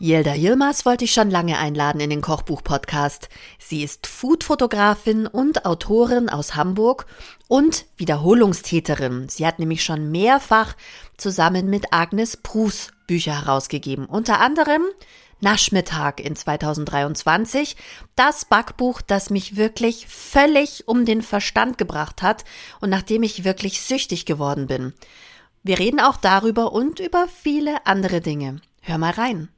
Yelda Yilmaz wollte ich schon lange einladen in den Kochbuch-Podcast. Sie ist Foodfotografin und Autorin aus Hamburg und Wiederholungstäterin. Sie hat nämlich schon mehrfach zusammen mit Agnes Prus Bücher herausgegeben. Unter anderem Naschmittag in 2023. Das Backbuch, das mich wirklich völlig um den Verstand gebracht hat und nachdem ich wirklich süchtig geworden bin. Wir reden auch darüber und über viele andere Dinge. Hör mal rein.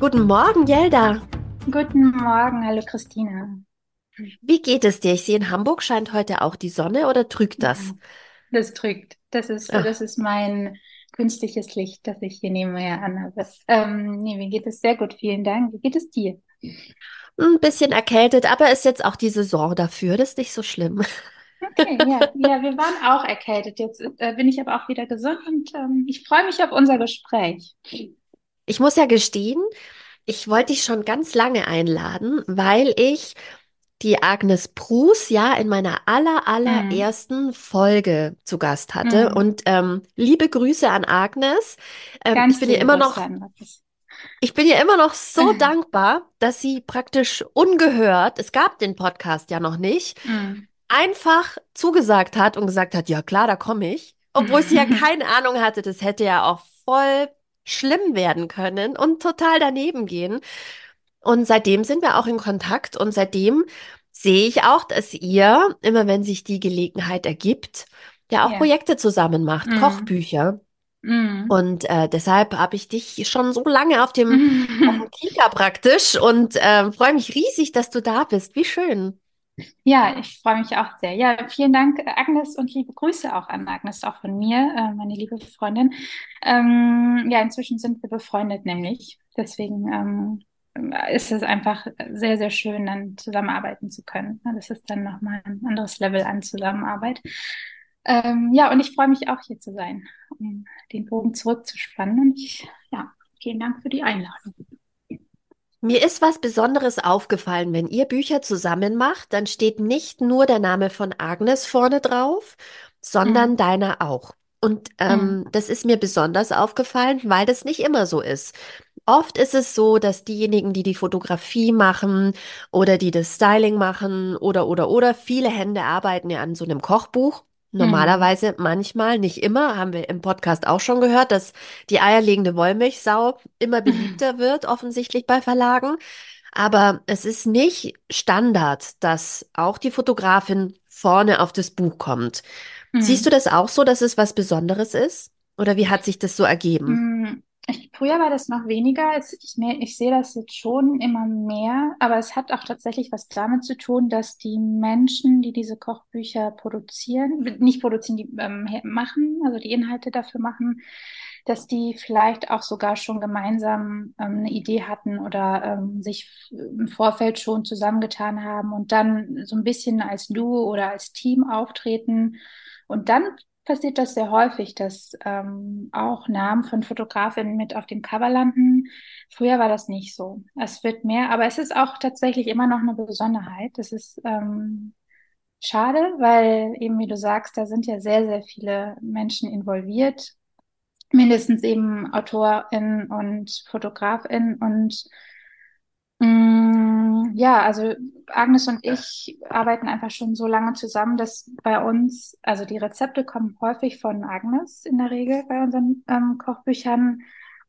Guten Morgen, Jelda. Guten Morgen, hallo Christina. Wie geht es dir? Ich sehe, in Hamburg scheint heute auch die Sonne oder trügt das? Das trügt. Das ist, das ist mein künstliches Licht, das ich hier nebenher anhabe. Ähm, nee, mir geht es sehr gut, vielen Dank. Wie geht es dir? Ein bisschen erkältet, aber ist jetzt auch die Saison dafür, das ist nicht so schlimm. Okay, ja, ja, wir waren auch erkältet. Jetzt äh, bin ich aber auch wieder gesund und ähm, ich freue mich auf unser Gespräch. Ich muss ja gestehen, ich wollte dich schon ganz lange einladen, weil ich die Agnes Prus ja in meiner aller, allerersten mhm. Folge zu Gast hatte. Mhm. Und ähm, liebe Grüße an Agnes. Ähm, ich bin ihr immer noch. Ich bin ihr immer noch so dankbar, dass sie praktisch ungehört, es gab den Podcast ja noch nicht, mhm. einfach zugesagt hat und gesagt hat, ja klar, da komme ich. Obwohl sie ja keine Ahnung hatte, das hätte ja auch voll schlimm werden können und total daneben gehen. Und seitdem sind wir auch in Kontakt und seitdem sehe ich auch, dass ihr, immer wenn sich die Gelegenheit ergibt, ja auch ja. Projekte zusammen macht, mhm. Kochbücher. Mhm. Und äh, deshalb habe ich dich schon so lange auf dem, auf dem Kika praktisch und äh, freue mich riesig, dass du da bist. Wie schön. Ja, ich freue mich auch sehr. Ja, vielen Dank, Agnes, und liebe Grüße auch an Agnes, auch von mir, äh, meine liebe Freundin. Ähm, ja, inzwischen sind wir befreundet, nämlich. Deswegen ähm, ist es einfach sehr, sehr schön, dann zusammenarbeiten zu können. Das ist dann nochmal ein anderes Level an Zusammenarbeit. Ähm, ja, und ich freue mich auch hier zu sein, um den Bogen zurückzuspannen. Und ich, ja, vielen Dank für die Einladung. Mir ist was Besonderes aufgefallen, wenn ihr Bücher zusammen macht, dann steht nicht nur der Name von Agnes vorne drauf, sondern mhm. deiner auch. Und ähm, mhm. das ist mir besonders aufgefallen, weil das nicht immer so ist. Oft ist es so, dass diejenigen, die die Fotografie machen oder die das Styling machen oder oder oder viele Hände arbeiten ja an so einem Kochbuch. Normalerweise, mhm. manchmal, nicht immer, haben wir im Podcast auch schon gehört, dass die eierlegende Wollmilchsau immer beliebter wird, offensichtlich bei Verlagen. Aber es ist nicht Standard, dass auch die Fotografin vorne auf das Buch kommt. Mhm. Siehst du das auch so, dass es was Besonderes ist? Oder wie hat sich das so ergeben? Ich, früher war das noch weniger. Ich, ich sehe das jetzt schon immer mehr, aber es hat auch tatsächlich was damit zu tun, dass die Menschen, die diese Kochbücher produzieren, nicht produzieren, die ähm, machen, also die Inhalte dafür machen, dass die vielleicht auch sogar schon gemeinsam ähm, eine Idee hatten oder ähm, sich im Vorfeld schon zusammengetan haben und dann so ein bisschen als Duo oder als Team auftreten und dann passiert das sehr häufig, dass ähm, auch Namen von Fotografinnen mit auf dem Cover landen. Früher war das nicht so. Es wird mehr, aber es ist auch tatsächlich immer noch eine Besonderheit. Das ist ähm, schade, weil eben, wie du sagst, da sind ja sehr, sehr viele Menschen involviert. Mindestens eben AutorInnen und FotografInnen und mh, mm, ja, also Agnes und ich arbeiten einfach schon so lange zusammen, dass bei uns, also die Rezepte kommen häufig von Agnes in der Regel bei unseren ähm, Kochbüchern.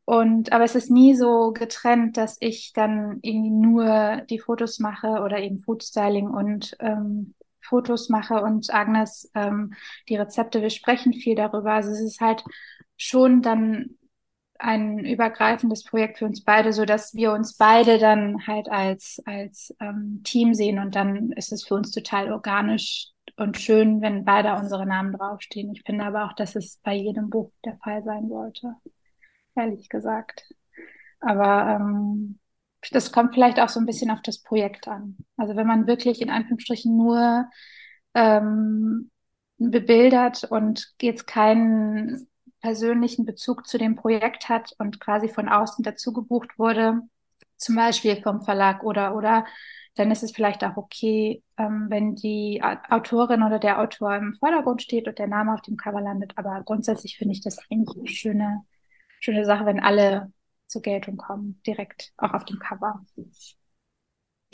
Und aber es ist nie so getrennt, dass ich dann irgendwie nur die Fotos mache oder eben Foodstyling und ähm, Fotos mache und Agnes ähm, die Rezepte. Wir sprechen viel darüber. Also es ist halt schon dann ein übergreifendes Projekt für uns beide, so dass wir uns beide dann halt als, als ähm, Team sehen und dann ist es für uns total organisch und schön, wenn beide unsere Namen draufstehen. Ich finde aber auch, dass es bei jedem Buch der Fall sein sollte, ehrlich gesagt. Aber ähm, das kommt vielleicht auch so ein bisschen auf das Projekt an. Also wenn man wirklich in Anführungsstrichen nur ähm, bebildert und jetzt keinen persönlichen Bezug zu dem Projekt hat und quasi von außen dazu gebucht wurde, zum Beispiel vom Verlag oder oder dann ist es vielleicht auch okay, ähm, wenn die Autorin oder der Autor im Vordergrund steht und der Name auf dem Cover landet. Aber grundsätzlich finde ich das eigentlich eine schöne, schöne Sache, wenn alle zur Geltung kommen, direkt auch auf dem Cover.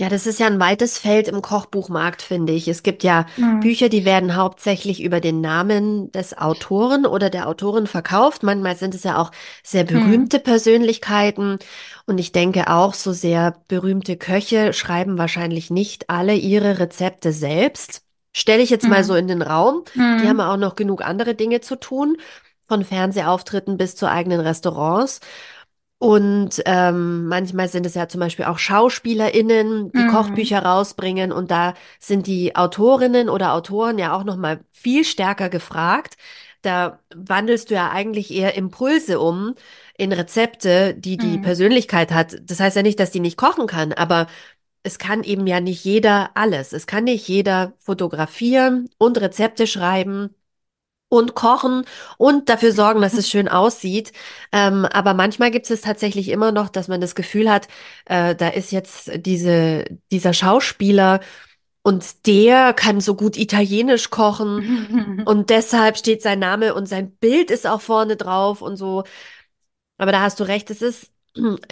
Ja, das ist ja ein weites Feld im Kochbuchmarkt, finde ich. Es gibt ja Mhm. Bücher, die werden hauptsächlich über den Namen des Autoren oder der Autorin verkauft. Manchmal sind es ja auch sehr Mhm. berühmte Persönlichkeiten. Und ich denke auch, so sehr berühmte Köche schreiben wahrscheinlich nicht alle ihre Rezepte selbst. Stelle ich jetzt mal so Mhm. in den Raum. Die haben Mhm. ja auch noch genug andere Dinge zu tun, von Fernsehauftritten bis zu eigenen Restaurants. Und ähm, manchmal sind es ja zum Beispiel auch SchauspielerInnen, die Mhm. Kochbücher rausbringen und da sind die Autorinnen oder Autoren ja auch noch mal viel stärker gefragt. Da wandelst du ja eigentlich eher Impulse um in Rezepte, die die Mhm. Persönlichkeit hat. Das heißt ja nicht, dass die nicht kochen kann, aber es kann eben ja nicht jeder alles. Es kann nicht jeder fotografieren und Rezepte schreiben und kochen und dafür sorgen, dass es schön aussieht. Ähm, aber manchmal gibt es tatsächlich immer noch, dass man das Gefühl hat, äh, da ist jetzt diese, dieser Schauspieler und der kann so gut Italienisch kochen und deshalb steht sein Name und sein Bild ist auch vorne drauf und so. Aber da hast du recht, es ist,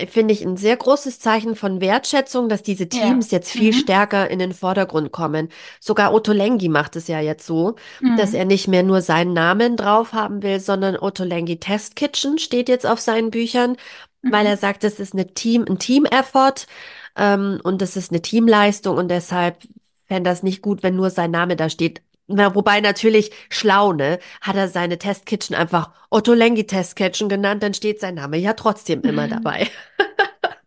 finde ich, ein sehr großes Zeichen von Wertschätzung, dass diese Ja. Teams jetzt viel Mhm. stärker in den Vordergrund kommen. Sogar Otto Lengi macht es ja jetzt so, dass er Mhm. nicht mehr nur seinen Namen drauf haben will, sondern Otto Lengi Test Kitchen steht jetzt auf seinen Büchern, weil er Mhm. sagt, das ist eine Team, ein Team-Effort, ähm, und das ist eine Teamleistung und deshalb fände das nicht gut, wenn nur sein Name da steht. Na, wobei natürlich schlau, ne? Hat er seine Testkitchen einfach Otto Lengi Testkitchen genannt, dann steht sein Name ja trotzdem immer Mhm. dabei.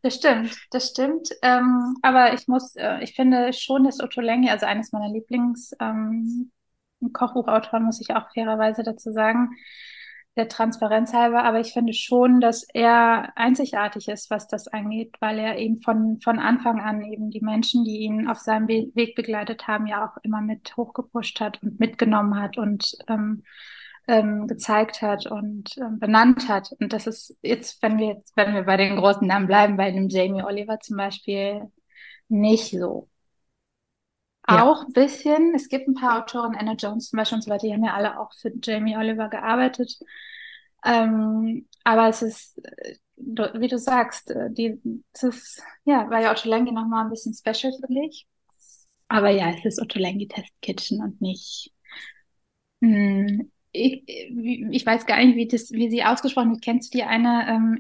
Das stimmt, das stimmt. Ähm, aber ich muss, äh, ich finde schon, dass Otto Lengi, also eines meiner Lieblings, ähm, Kochbuchautoren, muss ich auch fairerweise dazu sagen, der Transparenz halber, aber ich finde schon, dass er einzigartig ist, was das angeht, weil er eben von, von Anfang an eben die Menschen, die ihn auf seinem We Weg begleitet haben, ja auch immer mit hochgepusht hat und mitgenommen hat und ähm, ähm, gezeigt hat und ähm, benannt hat. Und das ist jetzt, wenn wir jetzt, wenn wir bei den großen Namen bleiben, bei dem Jamie Oliver zum Beispiel nicht so. Auch ein bisschen. Es gibt ein paar Autoren, Anna Jones zum Beispiel und so weiter, die haben ja alle auch für Jamie Oliver gearbeitet. Ähm, aber es ist, wie du sagst, äh, die, es ist, ja, war ja Otto Lengi nochmal ein bisschen special für dich. Aber ja, es ist Otto Lengi Test Kitchen und nicht, mh, ich, ich weiß gar nicht, wie, das, wie sie ausgesprochen wird. Kennst du die eine ähm,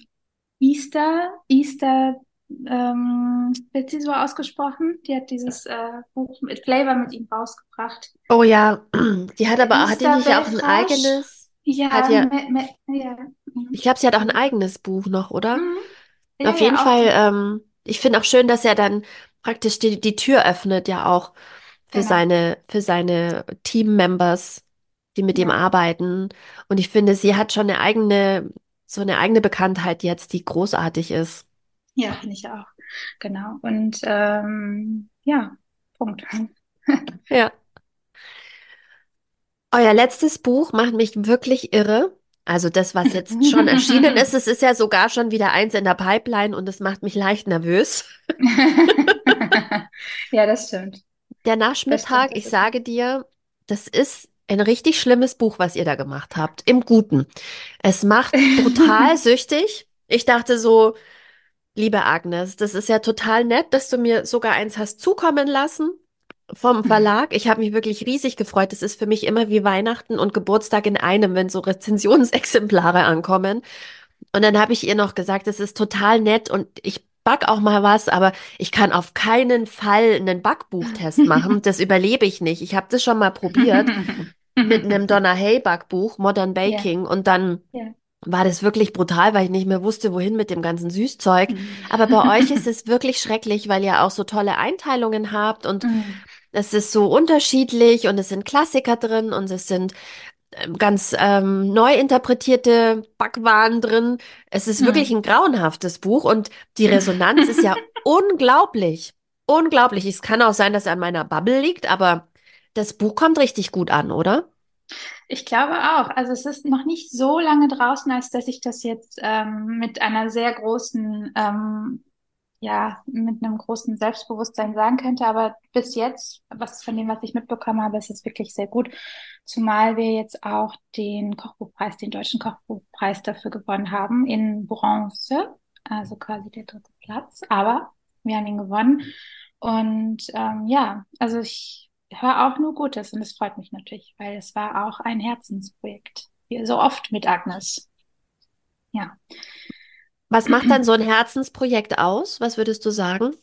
Easter? Easter ähm, wird sie so ausgesprochen? Die hat dieses äh, Buch mit Flavor mit ihm rausgebracht. Oh ja, die hat aber, hat die nicht auch ein Belfrage? eigenes, hat Ja, ja, me, me, ja. ich Mhm. glaube, sie hat auch ein eigenes Buch noch, oder? Mhm. Ja, Auf jeden ja, Fall, ähm, ich finde auch schön, dass er dann praktisch die, die Tür öffnet, ja auch für Genau. seine, für seine Team-Members, die mit ihm Ja, arbeiten. Und ich finde, sie hat schon eine eigene, so eine eigene Bekanntheit jetzt, die großartig ist. Ja, finde ich auch. Genau. Und ähm, ja, Punkt. Ja. Euer letztes Buch macht mich wirklich irre. Also das, was jetzt schon erschienen ist, es ist ja sogar schon wieder eins in der Pipeline und es macht mich leicht nervös. Ja, das stimmt. Der Nachmittag, ich sage dir, das ist ein richtig schlimmes Buch, was ihr da gemacht habt. Im Guten. Es macht brutal süchtig. Ich dachte so, liebe Agnes, das ist ja total nett, dass du mir sogar eins hast zukommen lassen vom Verlag. Ich habe mich wirklich riesig gefreut. Es ist für mich immer wie Weihnachten und Geburtstag in einem, wenn so Rezensionsexemplare ankommen. Und dann habe ich ihr noch gesagt, es ist total nett und ich back auch mal was, aber ich kann auf keinen Fall einen Backbuchtest machen. Das überlebe ich nicht. Ich habe das schon mal probiert mit einem Donna Hay Backbuch, Modern Baking, und dann ja. War das wirklich brutal, weil ich nicht mehr wusste, wohin mit dem ganzen Süßzeug. Aber bei euch ist es wirklich schrecklich, weil ihr auch so tolle Einteilungen habt und Mm, es ist so unterschiedlich und es sind Klassiker drin und es sind ähm, ganz ähm, neu interpretierte Backwaren drin. Es ist wirklich mm. ein grauenhaftes Buch und die Resonanz ist ja unglaublich. Unglaublich. Es kann auch sein, dass er an meiner Bubble liegt, aber das Buch kommt richtig gut an, oder? Ich glaube auch. Also es ist noch nicht so lange draußen, als dass ich das jetzt ähm, mit einer sehr großen, ähm, ja, mit einem großen Selbstbewusstsein sagen könnte. Aber bis jetzt, was von dem, was ich mitbekommen habe, ist es wirklich sehr gut. Zumal wir jetzt auch den Kochbuchpreis, den deutschen Kochbuchpreis dafür gewonnen haben in Bronze, also quasi der dritte Platz. Aber wir haben ihn gewonnen. Und ähm, ja, also ich höre auch nur Gutes und es freut mich natürlich, weil es war auch ein Herzensprojekt. Wie so oft mit Agnes. Ja. Was macht dann so ein Herzensprojekt aus? Was würdest du sagen?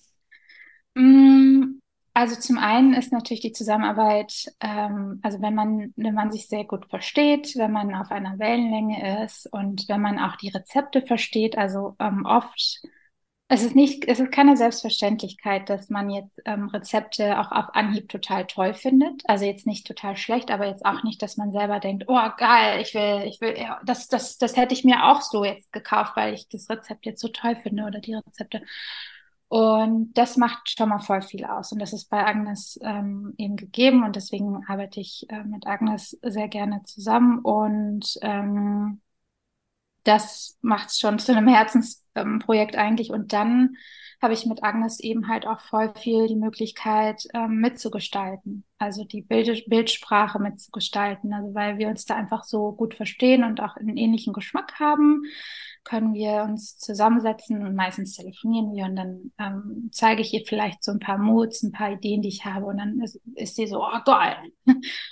Mm, also zum einen ist natürlich die Zusammenarbeit, ähm, also wenn man, wenn man sich sehr gut versteht, wenn man auf einer Wellenlänge ist und wenn man auch die Rezepte versteht, also ähm, oft es ist nicht, es ist keine Selbstverständlichkeit, dass man jetzt ähm, Rezepte auch auf Anhieb total toll findet. Also jetzt nicht total schlecht, aber jetzt auch nicht, dass man selber denkt, oh geil, ich will, ich will, ja, das, das, das hätte ich mir auch so jetzt gekauft, weil ich das Rezept jetzt so toll finde oder die Rezepte. Und das macht schon mal voll viel aus. Und das ist bei Agnes ähm, eben gegeben. Und deswegen arbeite ich äh, mit Agnes sehr gerne zusammen. Und ähm, das macht es schon zu einem Herzensprojekt eigentlich. Und dann habe ich mit Agnes eben halt auch voll viel die Möglichkeit ähm, mitzugestalten, also die Bild Bildsprache mitzugestalten, also weil wir uns da einfach so gut verstehen und auch einen ähnlichen Geschmack haben können wir uns zusammensetzen und meistens telefonieren wir und dann ähm, zeige ich ihr vielleicht so ein paar Moods, ein paar Ideen, die ich habe und dann ist, ist sie so, oh geil.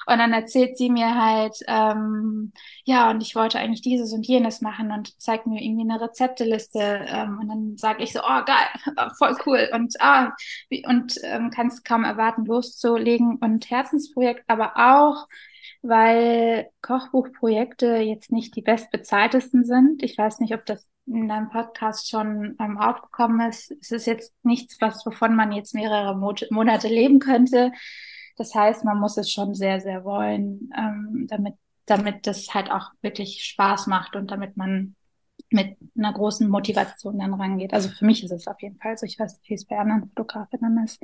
Und dann erzählt sie mir halt, ähm, ja, und ich wollte eigentlich dieses und jenes machen und zeigt mir irgendwie eine Rezepteliste ähm, und dann sage ich so, oh geil, voll cool und ah, wie, und ähm, kann es kaum erwarten, loszulegen und Herzensprojekt, aber auch weil Kochbuchprojekte jetzt nicht die bestbezahltesten sind. Ich weiß nicht, ob das in deinem Podcast schon ähm, aufgekommen ist. Es ist jetzt nichts, was wovon man jetzt mehrere Mo Monate leben könnte. Das heißt, man muss es schon sehr, sehr wollen, ähm, damit, damit das halt auch wirklich Spaß macht und damit man mit einer großen Motivation dann rangeht. Also für mich ist es auf jeden Fall so. Ich weiß nicht, wie es bei anderen Fotografinnen ist.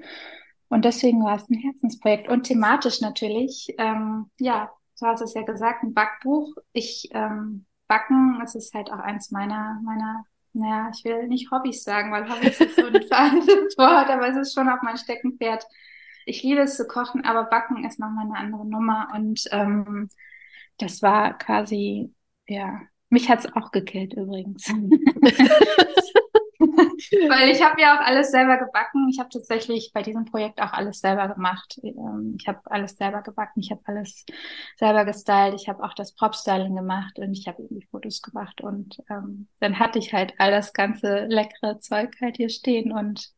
Und deswegen war es ein Herzensprojekt und thematisch natürlich. Ähm, ja, du hast es ja gesagt, ein Backbuch. Ich ähm, backen, es ist halt auch eins meiner meiner naja, ich will nicht Hobbys sagen, weil Hobbys ist so ein veraltetes Wort, aber es ist schon auch mein Steckenpferd. Ich liebe es zu kochen, aber Backen ist nochmal eine andere Nummer und ähm, das war quasi, ja, mich hat's auch gekillt übrigens. Weil ich habe ja auch alles selber gebacken. Ich habe tatsächlich bei diesem Projekt auch alles selber gemacht. Ähm, ich habe alles selber gebacken, ich habe alles selber gestylt, ich habe auch das Prop-Styling gemacht und ich habe irgendwie Fotos gemacht. Und ähm, dann hatte ich halt all das ganze leckere Zeug halt hier stehen. Und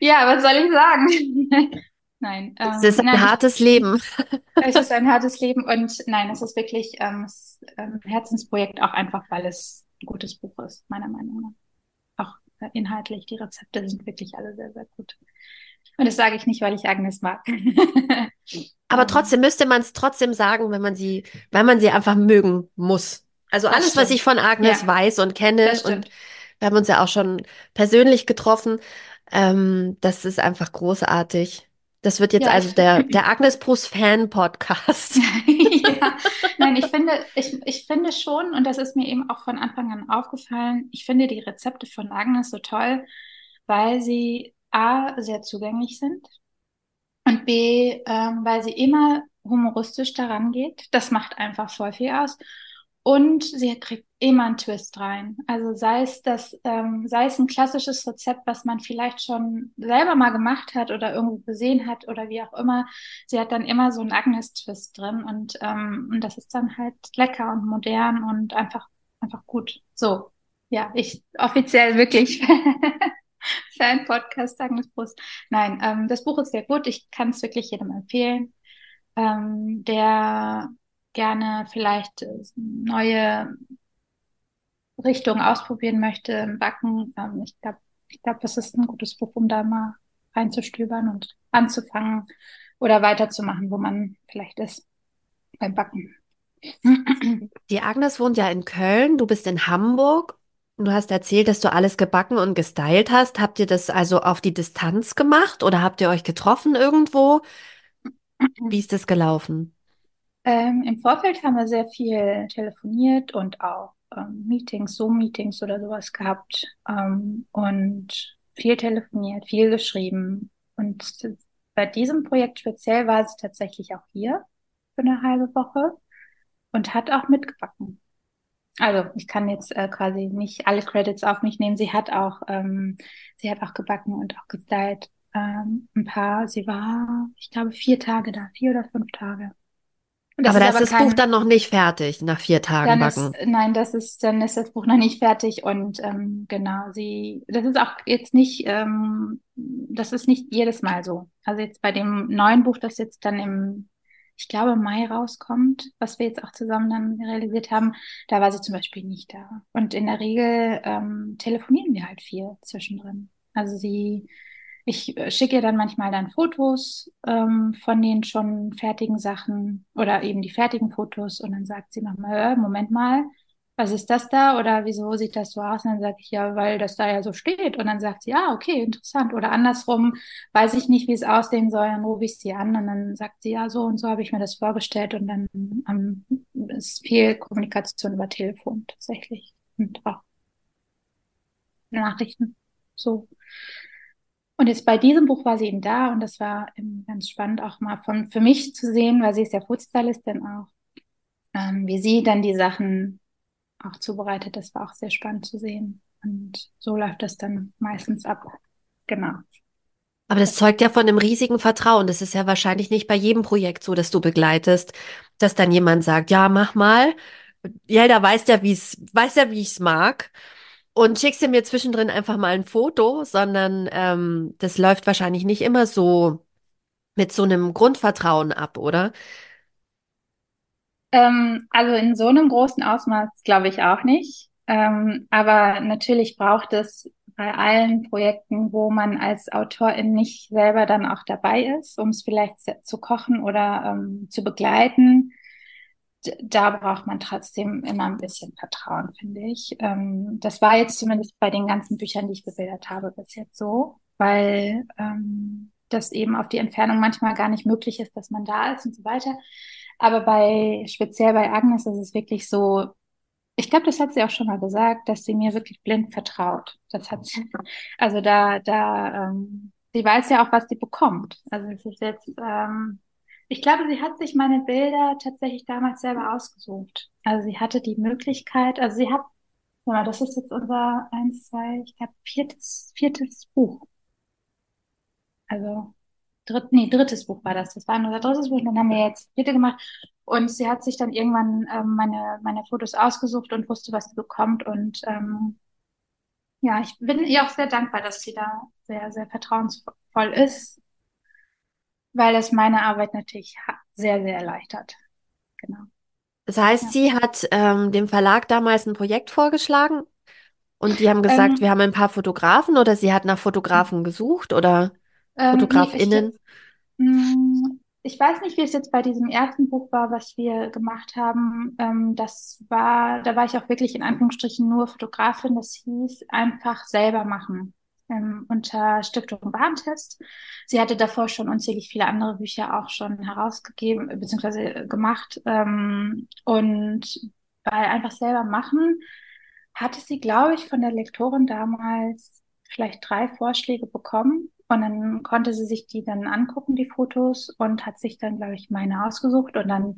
ja, was soll ich sagen? Nein. Ähm, es ist ein nein, hartes Leben. es ist ein hartes Leben und nein, es ist wirklich ähm, ein Herzensprojekt, auch einfach, weil es ein gutes Buch ist, meiner Meinung nach inhaltlich. Die Rezepte sind wirklich alle sehr, sehr gut. Und das sage ich nicht, weil ich Agnes mag. Aber trotzdem müsste man es trotzdem sagen, wenn man sie, weil man sie einfach mögen muss. Also das alles, stimmt. was ich von Agnes ja. weiß und kenne, und wir haben uns ja auch schon persönlich getroffen, ähm, das ist einfach großartig. Das wird jetzt ja, also der, der Agnes Bruce Fan Podcast. ja, nein, ich finde, ich, ich finde schon, und das ist mir eben auch von Anfang an aufgefallen, ich finde die Rezepte von Agnes so toll, weil sie A, sehr zugänglich sind und B, ähm, weil sie immer humoristisch daran geht. Das macht einfach voll viel aus. Und sie kriegt immer einen Twist rein. Also sei es das, ähm, sei es ein klassisches Rezept, was man vielleicht schon selber mal gemacht hat oder irgendwo gesehen hat oder wie auch immer. Sie hat dann immer so einen Agnes-Twist drin und, ähm, und das ist dann halt lecker und modern und einfach, einfach gut. So, ja, ich offiziell wirklich Fan-Podcast Agnes Brust. Nein, ähm, das Buch ist sehr gut. Ich kann es wirklich jedem empfehlen. Ähm, der gerne vielleicht äh, neue Richtungen ausprobieren möchte im Backen. Ähm, ich glaube, ich glaube, das ist ein gutes Buch, um da mal reinzustöbern und anzufangen oder weiterzumachen, wo man vielleicht ist beim Backen. Die Agnes wohnt ja in Köln, du bist in Hamburg. Du hast erzählt, dass du alles gebacken und gestylt hast. Habt ihr das also auf die Distanz gemacht oder habt ihr euch getroffen irgendwo? Wie ist das gelaufen? Ähm, im Vorfeld haben wir sehr viel telefoniert und auch ähm, Meetings, Zoom-Meetings oder sowas gehabt ähm, und viel telefoniert, viel geschrieben. Und bei diesem Projekt speziell war sie tatsächlich auch hier für eine halbe Woche und hat auch mitgebacken. Also ich kann jetzt äh, quasi nicht alle Credits auf mich nehmen. Sie hat auch, ähm, sie hat auch gebacken und auch gestylt. Ähm, ein paar, sie war, ich glaube, vier Tage da, vier oder fünf Tage. Das aber ist da ist das kein, Buch dann noch nicht fertig, nach vier Tagen backen. Ist, nein, das ist, dann ist das Buch noch nicht fertig und ähm, genau, sie, das ist auch jetzt nicht, ähm, das ist nicht jedes Mal so. Also jetzt bei dem neuen Buch, das jetzt dann im ich glaube, Mai rauskommt, was wir jetzt auch zusammen dann realisiert haben, da war sie zum Beispiel nicht da. Und in der Regel ähm, telefonieren wir halt viel zwischendrin. Also sie, ich äh, schicke ihr dann manchmal dann Fotos ähm, von den schon fertigen Sachen oder eben die fertigen Fotos und dann sagt sie nochmal, äh, Moment mal, was ist das da oder wieso sieht das so aus? Und dann sage ich, ja, weil das da ja so steht. Und dann sagt sie, ja, okay, interessant. Oder andersrum, weiß ich nicht, wie es aussehen soll, dann rufe ich sie an und dann sagt sie, ja, so und so habe ich mir das vorgestellt. Und dann ähm, ist viel Kommunikation über Telefon tatsächlich und auch Nachrichten. So. Und jetzt bei diesem Buch war sie eben da und das war eben ganz spannend auch mal von für mich zu sehen, weil sie ist ja Foodstylistin auch, ähm, wie sie dann die Sachen auch zubereitet. Das war auch sehr spannend zu sehen. Und so läuft das dann meistens ab. Genau. Aber das zeugt ja von einem riesigen Vertrauen. Das ist ja wahrscheinlich nicht bei jedem Projekt so, dass du begleitest, dass dann jemand sagt, ja, mach mal. Ja, da weiß ja, wie es, weiß ja, wie ich es mag. Und schickst du mir zwischendrin einfach mal ein Foto, sondern ähm, das läuft wahrscheinlich nicht immer so mit so einem Grundvertrauen ab, oder? Ähm, also in so einem großen Ausmaß glaube ich auch nicht. Ähm, aber natürlich braucht es bei allen Projekten, wo man als Autorin nicht selber dann auch dabei ist, um es vielleicht zu kochen oder ähm, zu begleiten, da braucht man trotzdem immer ein bisschen Vertrauen, finde ich. Ähm, das war jetzt zumindest bei den ganzen Büchern, die ich bebildert habe, bis jetzt so, weil ähm, das eben auf die Entfernung manchmal gar nicht möglich ist, dass man da ist und so weiter. Aber bei, speziell bei Agnes ist es wirklich so, ich glaube, das hat sie auch schon mal gesagt, dass sie mir wirklich blind vertraut. Das hat sie, also da, da, ähm, sie weiß ja auch, was sie bekommt. Also es ist jetzt, ähm, ich glaube, sie hat sich meine Bilder tatsächlich damals selber ausgesucht. Also sie hatte die Möglichkeit, also sie hat, ja, das ist jetzt unser eins, zwei, ich glaube, viertes, viertes Buch. Also dritt, nee, drittes Buch war das. Das war unser drittes Buch dann haben wir jetzt vierte gemacht. Und sie hat sich dann irgendwann ähm, meine, meine Fotos ausgesucht und wusste, was sie bekommt. Und ähm, ja, ich bin ihr auch sehr dankbar, dass sie da sehr, sehr vertrauensvoll ist, weil das meine Arbeit natürlich sehr, sehr erleichtert. Genau. Das heißt, ja. sie hat ähm, dem Verlag damals ein Projekt vorgeschlagen und die haben gesagt, ähm, wir haben ein paar Fotografen oder sie hat nach Fotografen gesucht oder? Ähm, FotografInnen? Nee, ich, mm, ich, weiß nicht, wie es jetzt bei diesem ersten Buch war, was wir gemacht haben. Ähm, das war, da war ich auch wirklich in Anführungsstrichen nur Fotografin. Das hieß einfach selber machen. Ähm, unter Stiftung Warentest. Sie hatte davor schon unzählig viele andere Bücher auch schon herausgegeben bzw. gemacht. Ähm, und bei einfach selber machen hatte sie, glaube ich, von der Lektorin damals vielleicht drei Vorschläge bekommen und dann konnte sie sich die dann angucken, die Fotos, und hat sich dann, glaube ich, meine ausgesucht. Und dann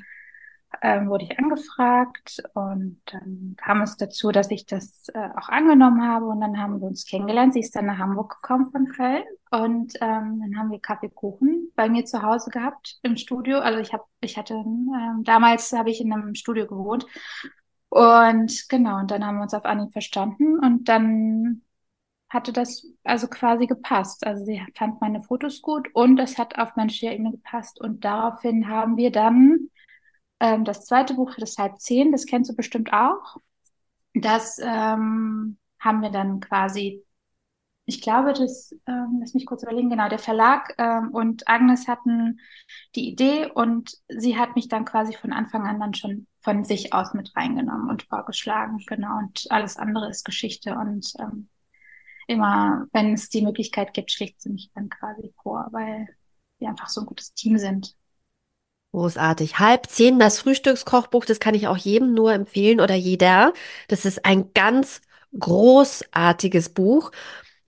ähm, wurde ich angefragt und dann kam es dazu, dass ich das äh, auch angenommen habe und dann haben wir uns kennengelernt. Sie ist dann nach Hamburg gekommen von Köln und ähm, dann haben wir Kaffeekuchen bei mir zu Hause gehabt im Studio. Also ich habe, ich hatte ähm, damals habe ich in einem Studio gewohnt und genau und dann haben wir uns auf Anhieb verstanden und dann hatte das also quasi gepasst. Also sie fand meine Fotos gut und es hat auf menschlicher Ebene gepasst. Und daraufhin haben wir dann ähm, das zweite Buch, das halb zehn, das kennst du bestimmt auch. Das ähm, haben wir dann quasi, ich glaube, das, ähm, lass mich kurz überlegen, genau, der Verlag ähm, und Agnes hatten die Idee und sie hat mich dann quasi von Anfang an dann schon von sich aus mit reingenommen und vorgeschlagen, genau. Und alles andere ist Geschichte und ähm, immer, wenn es die Möglichkeit gibt, schlägt sie mich dann quasi vor, weil wir einfach so ein gutes Team sind. Großartig. Halb zehn, das Frühstückskochbuch, das kann ich auch jedem nur empfehlen oder jeder. Das ist ein ganz großartiges Buch.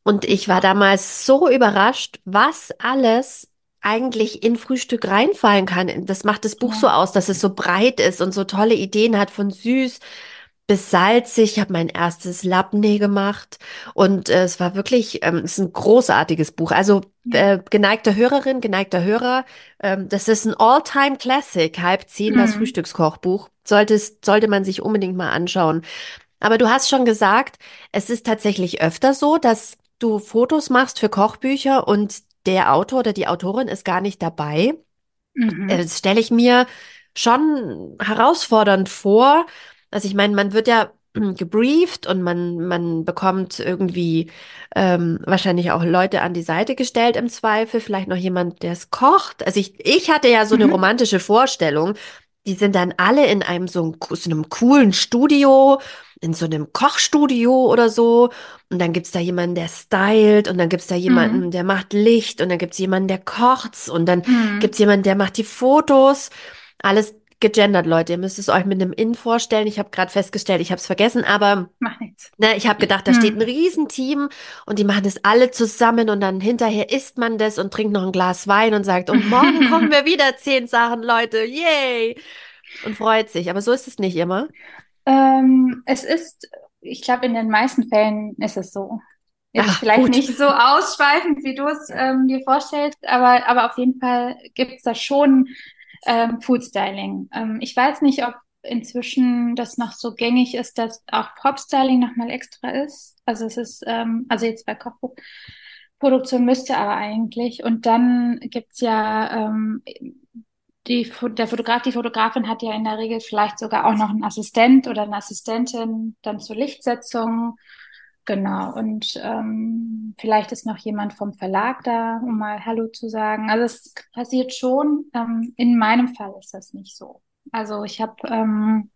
Und ich war damals so überrascht, was alles eigentlich in Frühstück reinfallen kann. Das macht das Buch so aus, dass es so breit ist und so tolle Ideen hat von süß bis salzig. Ich habe mein erstes Labneh gemacht und äh, es war wirklich, ähm, es ist ein großartiges Buch. Also äh, geneigte Hörerin, geneigter Hörer, ähm, das ist ein All-Time-Classic, halb zehn, das Mhm. Frühstückskochbuch. Solltest, sollte man sich unbedingt mal anschauen. Aber du hast schon gesagt, es ist tatsächlich öfter so, dass du Fotos machst für Kochbücher und der Autor oder die Autorin ist gar nicht dabei. Äh, Mhm. Das stelle ich mir schon herausfordernd vor. Also ich meine, man wird ja gebrieft und man, man bekommt irgendwie ähm, wahrscheinlich auch Leute an die Seite gestellt im Zweifel, vielleicht noch jemand, der es kocht. Also ich, ich hatte ja so eine Mhm. romantische Vorstellung. Die sind dann alle in einem so, einem- so einem coolen Studio, in so einem Kochstudio oder so. Und dann gibt's da jemanden, der stylt und dann gibt's da jemanden, Mhm. der macht Licht und dann gibt's jemanden, der kocht's und dann Mhm. Gibt's jemanden, der macht die Fotos? Alles gegendert, Leute. Ihr müsst es euch mit einem In vorstellen. Ich habe gerade festgestellt, ich habe es vergessen, aber Macht nichts. ne, ich habe gedacht, da steht ein. Riesenteam und die machen das alle zusammen und dann hinterher isst man das und trinkt noch ein Glas Wein und sagt, und morgen kochen wir wieder zehn Sachen, Leute. Yay! Und freut sich. Aber so ist es nicht immer. Ähm, es ist, ich glaube, in den meisten Fällen ist es so. Jetzt Ach, vielleicht gut. nicht so ausschweifend, wie du es ähm, dir vorstellst, aber, aber auf jeden Fall gibt es da schon ähm, Food Styling. Ähm, ich weiß nicht, ob inzwischen das noch so gängig ist, dass auch Prop Styling nochmal extra ist. Also es ist, ähm, also jetzt bei Kochbuchproduktion müsste aber eigentlich. Und dann gibt's ja ähm, die, der Fotograf, die Fotografin hat ja in der Regel vielleicht sogar auch noch einen Assistent oder eine Assistentin dann zur Lichtsetzung. Genau. Und ähm, vielleicht ist noch jemand vom Verlag da, um mal Hallo zu sagen. Also es passiert schon. Ähm, in meinem Fall ist das nicht so. Also ich habe ähm,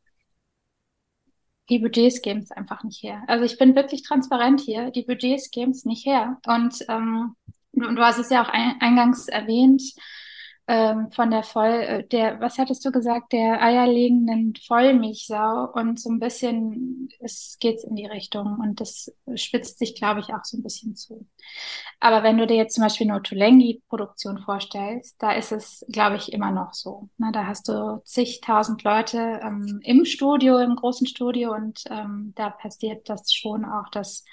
die Budgets geben es einfach nicht her. Also ich bin wirklich transparent hier. Die Budgets geben es nicht her. Und ähm, du, du hast es ja auch ein, eingangs erwähnt ähm, von der Voll, äh, der, was hattest du gesagt, der eierlegenden Vollmilchsau und so ein bisschen, es geht in die Richtung und das spitzt sich, glaube ich, auch so ein bisschen zu. Aber wenn du dir jetzt zum Beispiel eine Ottolenghi-Produktion vorstellst, da ist es, glaube ich, immer noch so. Ne, da hast du zigtausend Leute ähm, im Studio, im großen Studio und ähm, da passiert das schon auch, dass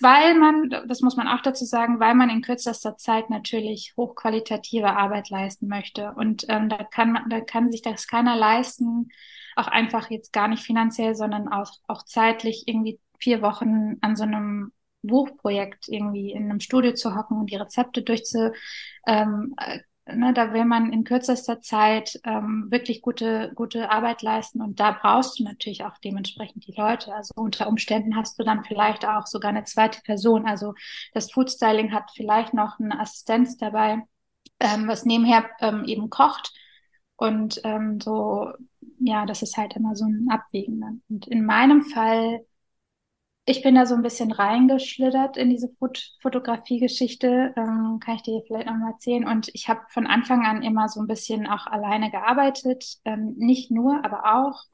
weil man, das muss man auch dazu sagen, weil man in kürzester Zeit natürlich hochqualitative Arbeit leisten möchte. Und ähm, da kann da kann sich das keiner leisten, auch einfach jetzt gar nicht finanziell, sondern auch, auch zeitlich irgendwie vier Wochen an so einem Buchprojekt irgendwie in einem Studio zu hocken und die Rezepte durchzu, ähm, äh, Ne, da will man in kürzester Zeit ähm, wirklich gute, gute Arbeit leisten und da brauchst du natürlich auch dementsprechend die Leute. Also unter Umständen hast du dann vielleicht auch sogar eine zweite Person. Also das Foodstyling hat vielleicht noch eine Assistenz dabei, ähm, was nebenher ähm, eben kocht. Und ähm, so, ja, das ist halt immer so ein Abwägen. Und in meinem Fall ich bin da so ein bisschen reingeschlittert in diese Fot Fotografie-Geschichte, ähm, kann ich dir vielleicht noch mal erzählen. Und ich habe von Anfang an immer so ein bisschen auch alleine gearbeitet, ähm, nicht nur, aber auch.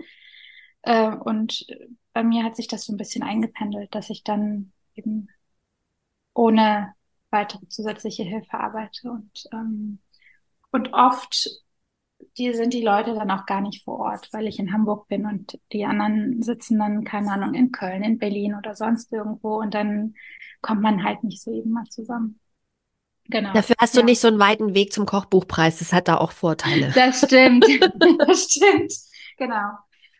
Äh, und bei mir hat sich das so ein bisschen eingependelt, dass ich dann eben ohne weitere zusätzliche Hilfe arbeite. Und, ähm, und oft die sind die Leute dann auch gar nicht vor Ort, weil ich in Hamburg bin und die anderen sitzen dann, keine Ahnung, in Köln, in Berlin oder sonst irgendwo und dann kommt man halt nicht so eben mal zusammen. Genau, Dafür hast du ja. nicht so einen weiten Weg zum Kochbuchpreis. Das hat da auch Vorteile. Das stimmt, das stimmt, genau.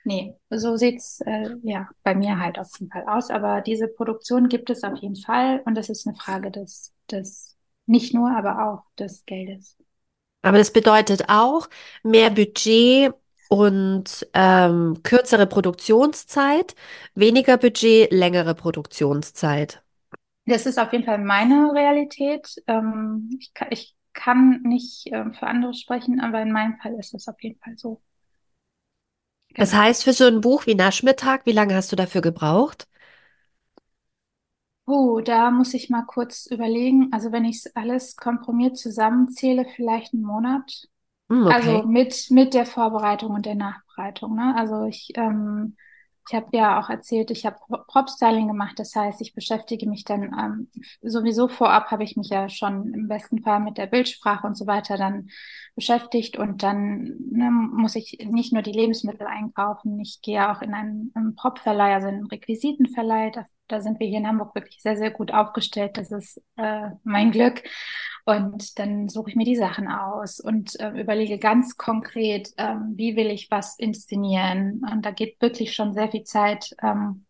Nee, so sieht's äh, ja bei mir halt auf jeden Fall aus. Aber diese Produktion gibt es auf jeden Fall und das ist eine Frage des, des nicht nur, aber auch des Geldes. Aber das bedeutet auch mehr Budget und ähm, kürzere Produktionszeit, weniger Budget, längere Produktionszeit. Das ist auf jeden Fall meine Realität. Ähm, ich, kann, ich kann nicht ähm, für andere sprechen, aber in meinem Fall ist es auf jeden Fall so. Das Genau. heißt, für so ein Buch wie Naschmittag, wie lange hast du dafür gebraucht? Oh, da muss ich mal kurz überlegen. Also wenn ich es alles komprimiert zusammenzähle, vielleicht einen Monat. Hm, Also okay. mit, mit der Vorbereitung und der Nachbereitung, ne? Also ich, ähm, ich habe ja auch erzählt, ich habe Prop-Styling gemacht. Das heißt, ich beschäftige mich dann ähm, sowieso vorab, habe ich mich ja schon im besten Fall mit der Bildsprache und so weiter dann beschäftigt. Und dann ne, muss ich nicht nur die Lebensmittel einkaufen, ich gehe auch in einen, einen Prop-Verleih, also einen Requisitenverleih. Da, da sind wir hier in Hamburg wirklich sehr, sehr gut aufgestellt. Das ist äh, mein Glück. Und dann suche ich mir die Sachen aus und äh, überlege ganz konkret, ähm, wie will ich was inszenieren. Und da geht wirklich schon sehr viel Zeit ähm,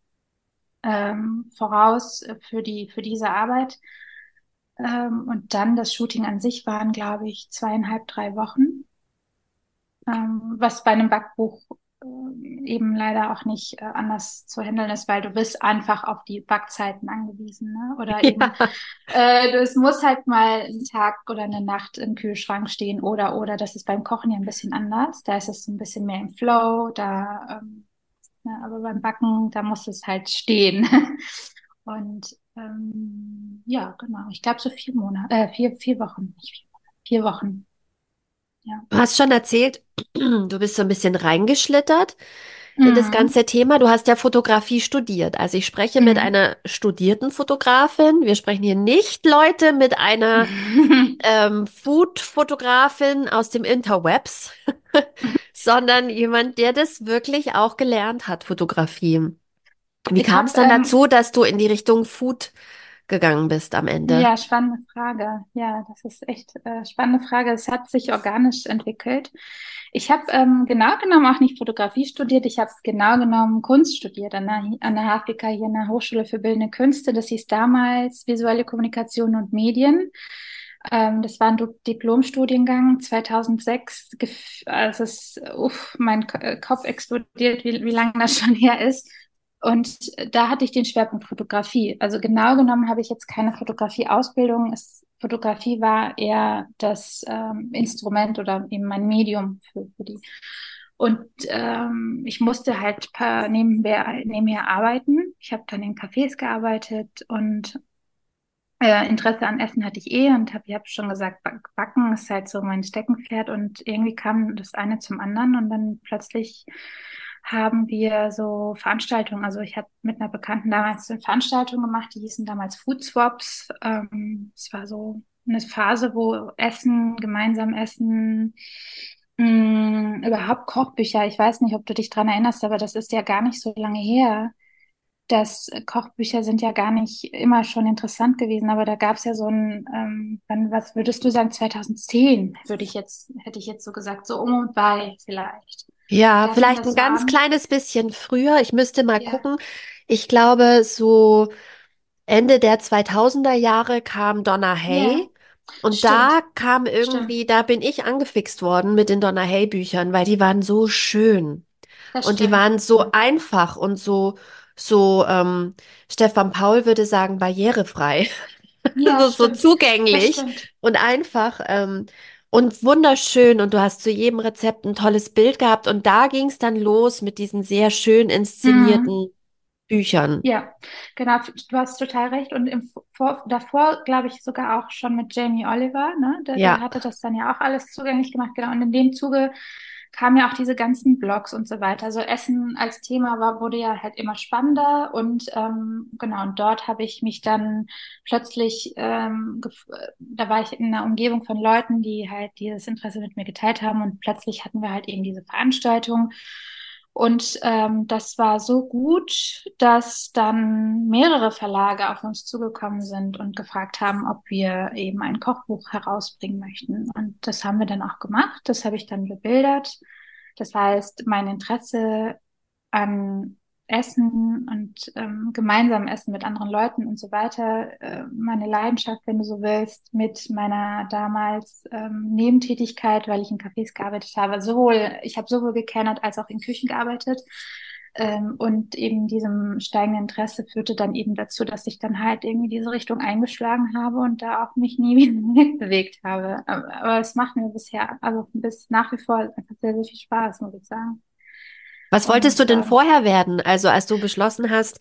ähm, voraus für die, für diese Arbeit. Ähm, und dann das Shooting an sich waren, glaube ich, zweieinhalb, drei Wochen. Ähm, was bei einem Backbuch äh, eben leider auch nicht äh, anders zu handeln ist, weil du bist einfach auf die Backzeiten angewiesen, ne? Oder eben, Ja. äh, es muss halt mal ein Tag oder eine Nacht im Kühlschrank stehen oder oder das ist beim Kochen ja ein bisschen anders. Da ist es ein bisschen mehr im Flow, da, ähm, ne, aber beim Backen, da muss es halt stehen. Und ähm, ja, genau. Ich glaube so vier Monate, äh, vier, vier Wochen, nicht vier Monate, vier Wochen. Ja. Du hast schon erzählt, du bist so ein bisschen reingeschlittert in das Mhm. ganze Thema. Du hast ja Fotografie studiert. Also ich spreche mit Mhm. einer studierten Fotografin. Wir sprechen hier nicht Leute mit einer ähm, Food-Fotografin aus dem Interwebs, sondern jemand, der das wirklich auch gelernt hat, Fotografie. Wie kam es dann ähm, dazu, dass du in die Richtung Food gegangen bist am Ende? Ja, spannende Frage. Ja, das ist echt äh, spannende Frage. Es hat sich organisch entwickelt. Ich habe ähm, genau genommen auch nicht Fotografie studiert. Ich habe genau genommen Kunst studiert an der, an der HFBK hier in der Hochschule für Bildende Künste. Das hieß damals Visuelle Kommunikation und Medien. Ähm, das war ein Diplomstudiengang 2006. Gef- Also es ist, uff, mein Ko- Kopf explodiert, wie, wie lange das schon her ist. Und da hatte ich den Schwerpunkt Fotografie. Also genau genommen habe ich jetzt keine Fotografie-Ausbildung. Es, Fotografie war eher das ähm, Instrument oder eben mein Medium für, für die. Und ähm, ich musste halt paar nebenher, nebenher arbeiten. Ich habe dann in Cafés gearbeitet und äh, Interesse an Essen hatte ich eh und habe, ich habe schon gesagt, Back- Backen ist halt so mein Steckenpferd und irgendwie kam das eine zum anderen und dann plötzlich haben wir so Veranstaltungen, also ich habe mit einer Bekannten damals eine Veranstaltung gemacht, die hießen damals Food Swaps. Ähm, es war so eine Phase, wo Essen, gemeinsam essen, mh, überhaupt Kochbücher, ich weiß nicht, ob du dich dran erinnerst, aber das ist ja gar nicht so lange her dass Kochbücher sind ja gar nicht immer schon interessant gewesen, aber da gab es ja so ein, ähm, wann, was würdest du sagen, 2010 würde ich jetzt, hätte ich jetzt so gesagt, so um und bei vielleicht. Ja, Da fing vielleicht ein ganz an. kleines bisschen früher. Ich müsste mal Ja, gucken. Ich glaube, so Ende der 2000er Jahre kam Donna ja, Hay. Und da stimmt, kam stimmt. irgendwie, da bin ich angefixt worden mit den Donna Hay Büchern, weil die waren so schön. Das Und die stimmt. waren so einfach und so, so, ähm, Stefan Paul würde sagen, barrierefrei. Ja, So, so stimmt. Das zugänglich stimmt. und einfach ähm, und wunderschön. Und du hast zu jedem Rezept ein tolles Bild gehabt. Und da ging es dann los mit diesen sehr schön Mhm. inszenierten Büchern. Ja, genau, du hast total recht. Und im Vor davor, glaube ich, sogar auch schon mit Jamie Oliver, ne? Der, der Ja, hatte das dann ja auch alles zugänglich gemacht, genau. Und in dem Zuge kamen ja auch diese ganzen Blogs und so weiter. Also Essen als Thema war, wurde ja halt immer spannender und ähm, genau, und dort habe ich mich dann plötzlich, ähm, äh, da war ich in einer Umgebung von Leuten, die halt dieses Interesse mit mir geteilt haben und plötzlich hatten wir halt eben diese Veranstaltung. Und ähm, das war so gut, dass dann mehrere Verlage auf uns zugekommen sind und gefragt haben, ob wir eben ein Kochbuch herausbringen möchten. Und das haben wir dann auch gemacht. Das habe ich dann bebildert. Das heißt, mein Interesse an Essen und ähm, gemeinsam Essen mit anderen Leuten und so weiter, äh, meine Leidenschaft, wenn du so willst, mit meiner damals ähm, Nebentätigkeit, weil ich in Cafés gearbeitet habe, sowohl, ich habe sowohl gekellnert als auch in Küchen gearbeitet. Ähm, und eben diesem steigenden Interesse führte dann eben dazu, dass ich dann halt irgendwie diese Richtung eingeschlagen habe und da auch mich nie wieder bewegt habe. Aber, aber es macht mir bisher, also bis nach wie vor einfach sehr, sehr viel Spaß, muss ich sagen. Was wolltest du Und denn ähm, vorher werden? Also als du beschlossen hast,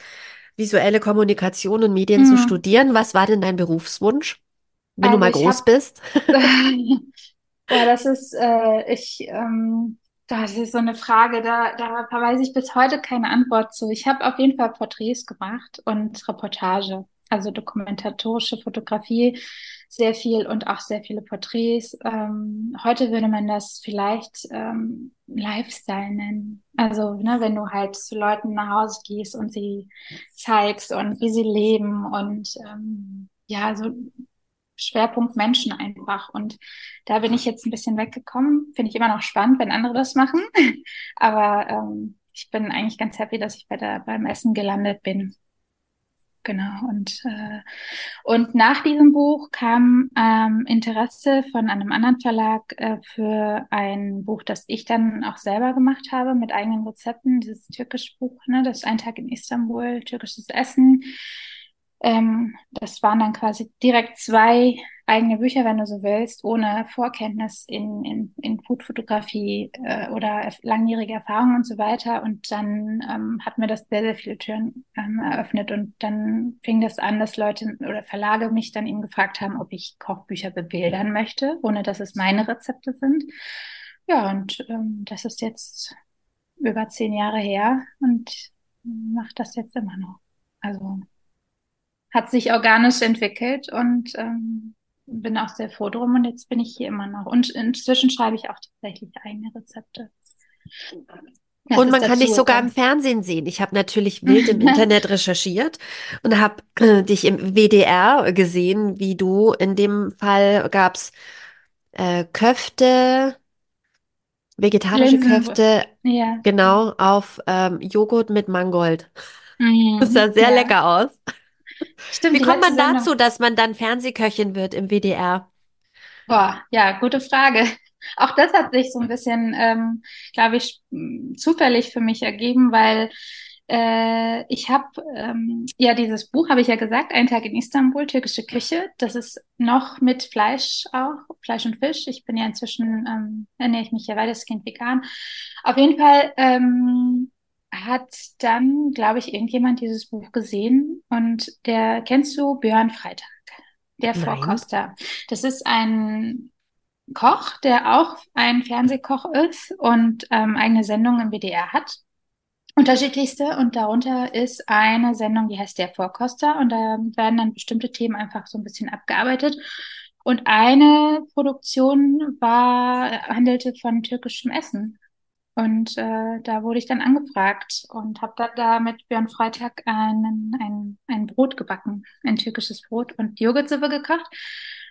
visuelle Kommunikation und Medien zu mh, studieren, was war denn dein Berufswunsch, wenn du also mal ich groß habe bist? Boah, das ist, äh, ich, ähm, das ist so eine Frage, da, da weiß ich bis heute keine Antwort zu. Ich habe auf jeden Fall Porträts gemacht und Reportage, also dokumentatorische Fotografie, sehr viel und auch sehr viele Porträts. Ähm, heute würde man das vielleicht ähm, Lifestyle nennen. Also, ne, wenn du halt zu Leuten nach Hause gehst und sie zeigst und wie sie leben und ähm, ja, so Schwerpunkt Menschen einfach. Und da bin ich jetzt ein bisschen weggekommen. Finde ich immer noch spannend, wenn andere das machen. Aber ähm, ich bin eigentlich ganz happy, dass ich bei der, beim Essen gelandet bin. Genau. Und, äh, und nach diesem Buch kam ähm, Interesse von einem anderen Verlag äh, für ein Buch, das ich dann auch selber gemacht habe mit eigenen Rezepten. Dieses türkische Buch, ne, das ist Ein Tag in Istanbul, türkisches Essen. Ähm, das waren dann quasi direkt zwei eigene Bücher, wenn du so willst, ohne Vorkenntnis in, in, in Foodfotografie äh, oder langjährige Erfahrung und so weiter. Und dann ähm, hat mir das sehr, sehr viele Türen ähm, eröffnet. Und dann fing das an, dass Leute oder Verlage mich dann eben gefragt haben, ob ich Kochbücher bebildern möchte, ohne dass es meine Rezepte sind. Ja, und ähm, das ist jetzt über zehn Jahre her und mache das jetzt immer noch. Also hat sich organisch entwickelt und ähm, bin auch sehr froh drum und jetzt bin ich hier immer noch. Und inzwischen schreibe ich auch tatsächlich eigene Rezepte. Das und man kann dich sogar im Fernsehen sehen. Ich habe natürlich wild im Internet recherchiert und habe äh, dich im WDR gesehen, wie du in dem Fall gab's äh, Köfte, vegetarische Linsen. Köfte, ja. genau, auf ähm, Joghurt mit Mangold. Mhm. Das sah sehr ja. lecker aus. Stimmt, Wie kommt man dazu, dass man dann Fernsehköchin wird im WDR? Boah, ja, gute Frage. Auch das hat sich so ein bisschen, ähm, glaube ich, zufällig für mich ergeben, weil äh, ich habe ähm, ja dieses Buch, habe ich ja gesagt, Ein Tag in Istanbul, türkische Küche. Das ist noch mit Fleisch auch, Fleisch und Fisch. Ich bin ja inzwischen, ähm, ernähre ich mich ja weitestgehend vegan. Auf jeden Fall ähm, hat dann, glaube ich, irgendjemand dieses Buch gesehen und der, kennst du Björn Freitag? Der. Vorkoster. Das ist ein Koch, der auch ein Fernsehkoch ist und ähm, eigene Sendungen im WDR hat. Unterschiedlichste und darunter ist eine Sendung, die heißt Der Vorkoster und da werden dann bestimmte Themen einfach so ein bisschen abgearbeitet. Und eine Produktion war, handelte von türkischem Essen. Und äh, da wurde ich dann angefragt und habe da, da mit Björn Freitag einen, ein, ein Brot gebacken, ein türkisches Brot und Joghurtsuppe gekocht.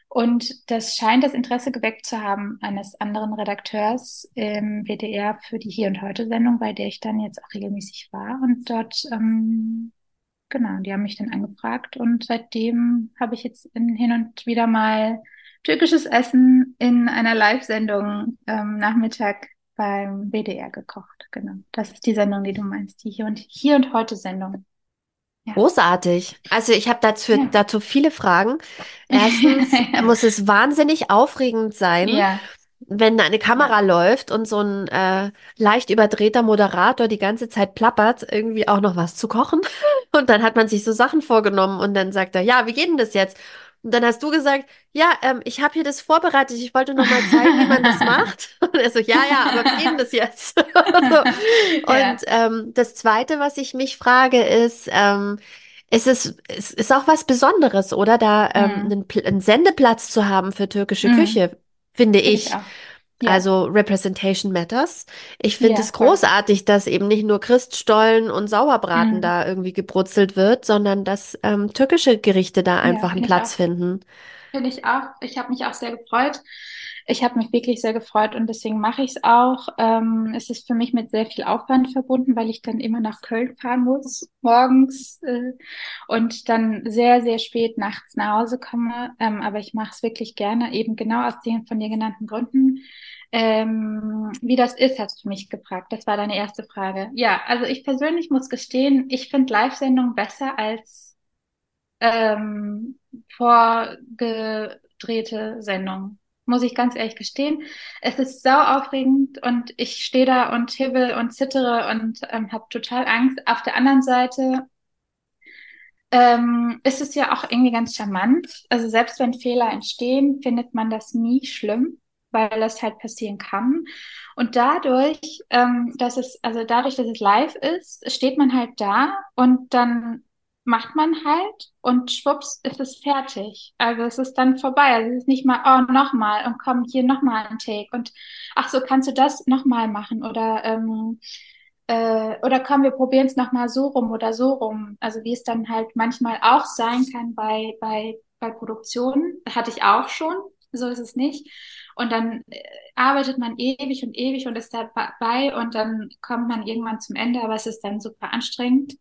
Und das scheint das Interesse geweckt zu haben eines anderen Redakteurs im WDR für die Hier und Heute Sendung, bei der ich dann jetzt auch regelmäßig war. Und dort, ähm, genau, die haben mich dann angefragt und seitdem habe ich jetzt in, hin und wieder mal türkisches Essen in einer Live-Sendung ähm, Nachmittag beim WDR gekocht. Genau. Das ist die Sendung, die du meinst, die hier und hier und heute Sendung. Ja. Großartig. Also ich habe dazu, ja. dazu viele Fragen. Erstens muss es wahnsinnig aufregend sein, ja. wenn eine Kamera läuft und so ein äh, leicht überdrehter Moderator die ganze Zeit plappert, irgendwie auch noch was zu kochen. Und dann hat man sich so Sachen vorgenommen und dann sagt er, ja, wie geht denn das jetzt? Und dann hast du gesagt, ja, ähm, ich habe hier das vorbereitet, ich wollte noch mal zeigen, wie man das macht. Und er so, ja, ja, aber wie geht das jetzt? und ja. ähm, das Zweite, was ich mich frage, ist, ähm, ist es ist, ist auch was Besonderes, oder? Da ähm, mhm. einen, einen, Sendeplatz zu haben für türkische mhm. Küche, finde ich. ich ja. Also Representation Matters. Ich finde es großartig, dass eben nicht nur Christstollen und Sauerbraten mhm. da irgendwie gebrutzelt wird, sondern dass ähm, türkische Gerichte da einfach ja, einen Platz finden. Finde ich auch. Ich habe mich auch sehr gefreut. Ich habe mich wirklich sehr gefreut und deswegen mache ich es auch. Ähm, es ist für mich mit sehr viel Aufwand verbunden, weil ich dann immer nach Köln fahren muss, morgens äh, und dann sehr, sehr spät nachts nach Hause komme. Ähm, aber ich mache es wirklich gerne, eben genau aus den von dir genannten Gründen. Ähm, wie das ist, hast du mich gefragt. Das war deine erste Frage. Ja, also ich persönlich muss gestehen, ich finde Live-Sendungen besser als ähm, vorgedrehte Sendungen muss ich ganz ehrlich gestehen. Es ist sau aufregend und ich stehe da und hibbel und zittere und ähm, habe total Angst. Auf der anderen Seite ähm, ist es ja auch irgendwie ganz charmant. Also selbst wenn Fehler entstehen, findet man das nie schlimm, weil das halt passieren kann. Und dadurch, ähm, dass es, also dadurch, dass es live ist, steht man halt da und dann macht man halt und schwupps ist es fertig. Also es ist dann vorbei. Also es ist nicht mal, oh, nochmal und komm, hier nochmal ein Take und ach so, kannst du das nochmal machen oder ähm, äh, oder komm, wir probieren es nochmal so rum oder so rum. Also wie es dann halt manchmal auch sein kann bei, bei, bei Produktionen, hatte ich auch schon, so ist es nicht. Und dann äh, arbeitet man ewig und ewig und ist dabei und dann kommt man irgendwann zum Ende, aber es ist dann super anstrengend.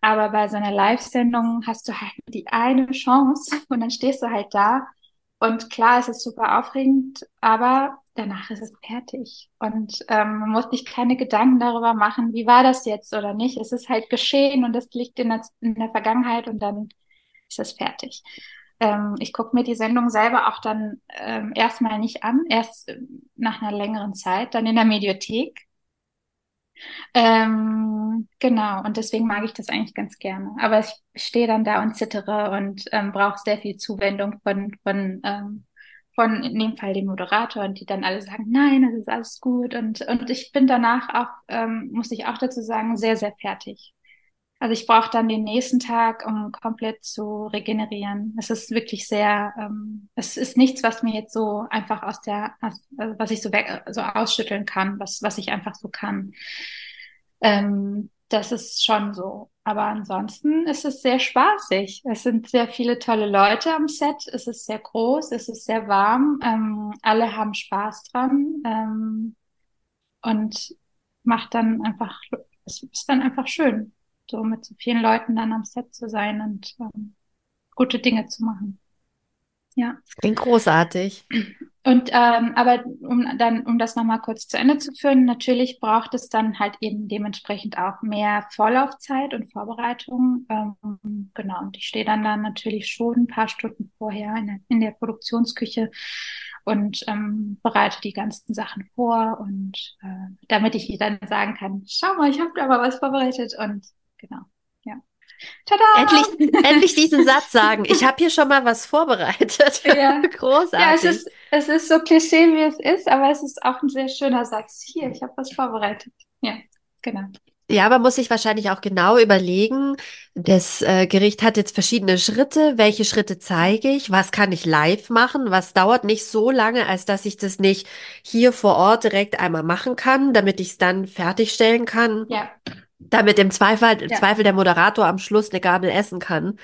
Aber bei so einer Live-Sendung hast du halt die eine Chance und dann stehst du halt da. Und klar, es ist super aufregend, aber danach ist es fertig. Und ähm, man muss sich keine Gedanken darüber machen, wie war das jetzt oder nicht. Es ist halt geschehen und es liegt in der, in der Vergangenheit und dann ist es fertig. Ähm, ich gucke mir die Sendung selber auch dann ähm, erstmal nicht an, erst nach einer längeren Zeit, dann in der Mediothek ähm, genau, und deswegen mag ich das eigentlich ganz gerne. Aber ich stehe dann da und zittere und ähm, brauche sehr viel Zuwendung von, von, ähm, von in dem Fall dem Moderator und die dann alle sagen, nein, das ist alles gut. Und, und ich bin danach auch, ähm, muss ich auch dazu sagen, sehr, sehr fertig. Also ich brauche dann den nächsten Tag, um komplett zu regenerieren. Es ist wirklich sehr, ähm, es ist nichts, was mir jetzt so einfach aus der, also was ich so weg, so ausschütteln kann, was, was ich einfach so kann. Ähm, das ist schon so. Aber ansonsten ist es sehr spaßig. Es sind sehr viele tolle Leute am Set. Es ist sehr groß, es ist sehr warm. Ähm, alle haben Spaß dran ähm, und macht dann einfach, es ist dann einfach schön so mit so vielen Leuten dann am Set zu sein und ähm, gute Dinge zu machen. Ja. Das klingt großartig. Und ähm, aber um dann, um das nochmal kurz zu Ende zu führen, natürlich braucht es dann halt eben dementsprechend auch mehr Vorlaufzeit und Vorbereitung. Ähm, genau, und ich stehe dann dann natürlich schon ein paar Stunden vorher in der, in der Produktionsküche und ähm, bereite die ganzen Sachen vor und äh, damit ich dann sagen kann, schau mal, ich habe aber was vorbereitet und genau. Ja. Tada! Endlich, endlich diesen Satz sagen. Ich habe hier schon mal was vorbereitet. Ja. Großartig. Ja, es ist, es ist so klischee, wie es ist, aber es ist auch ein sehr schöner Satz. Hier, ich habe was vorbereitet. Ja, genau. Ja, man muss sich wahrscheinlich auch genau überlegen, das äh, Gericht hat jetzt verschiedene Schritte. Welche Schritte zeige ich? Was kann ich live machen? Was dauert nicht so lange, als dass ich das nicht hier vor Ort direkt einmal machen kann, damit ich es dann fertigstellen kann? Ja damit im Zweifel, ja. Zweifel der Moderator am Schluss eine Gabel essen kann,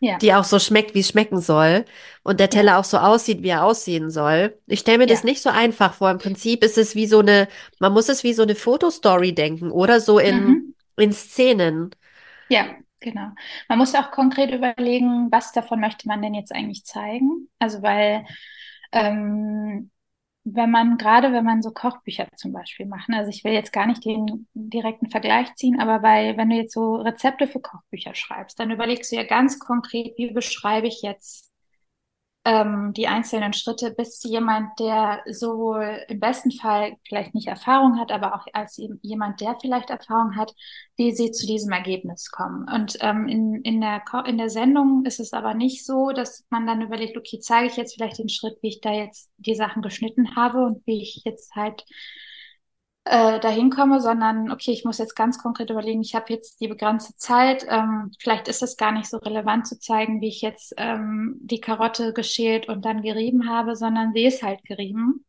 ja. die auch so schmeckt, wie es schmecken soll und der Teller ja. auch so aussieht, wie er aussehen soll. Ich stelle mir das nicht so einfach vor. Im Prinzip ist es wie so eine, man muss es wie so eine Fotostory denken oder so in, mhm. in Szenen. Ja, genau. Man muss auch konkret überlegen, was davon möchte man denn jetzt eigentlich zeigen. Also weil ähm, wenn man, gerade wenn man so Kochbücher zum Beispiel macht, ne, also ich will jetzt gar nicht den direkten Vergleich ziehen, aber bei, wenn du jetzt so Rezepte für Kochbücher schreibst, dann überlegst du ja ganz konkret, wie beschreibe ich jetzt ähm, die einzelnen Schritte, bis jemand, der so im besten Fall vielleicht nicht Erfahrung hat, aber auch als jemand, der vielleicht Erfahrung hat, wie sie zu diesem Ergebnis kommen. Und ähm, in, in, der, in der Sendung ist es aber nicht so, dass man dann überlegt, okay, zeige ich jetzt vielleicht den Schritt, wie ich da jetzt die Sachen geschnitten habe und wie ich jetzt halt äh, dahin komme, sondern okay, ich muss jetzt ganz konkret überlegen, ich habe jetzt die begrenzte Zeit, ähm, vielleicht ist es gar nicht so relevant zu zeigen, wie ich jetzt ähm, die Karotte geschält und dann gerieben habe, sondern sie ist halt gerieben.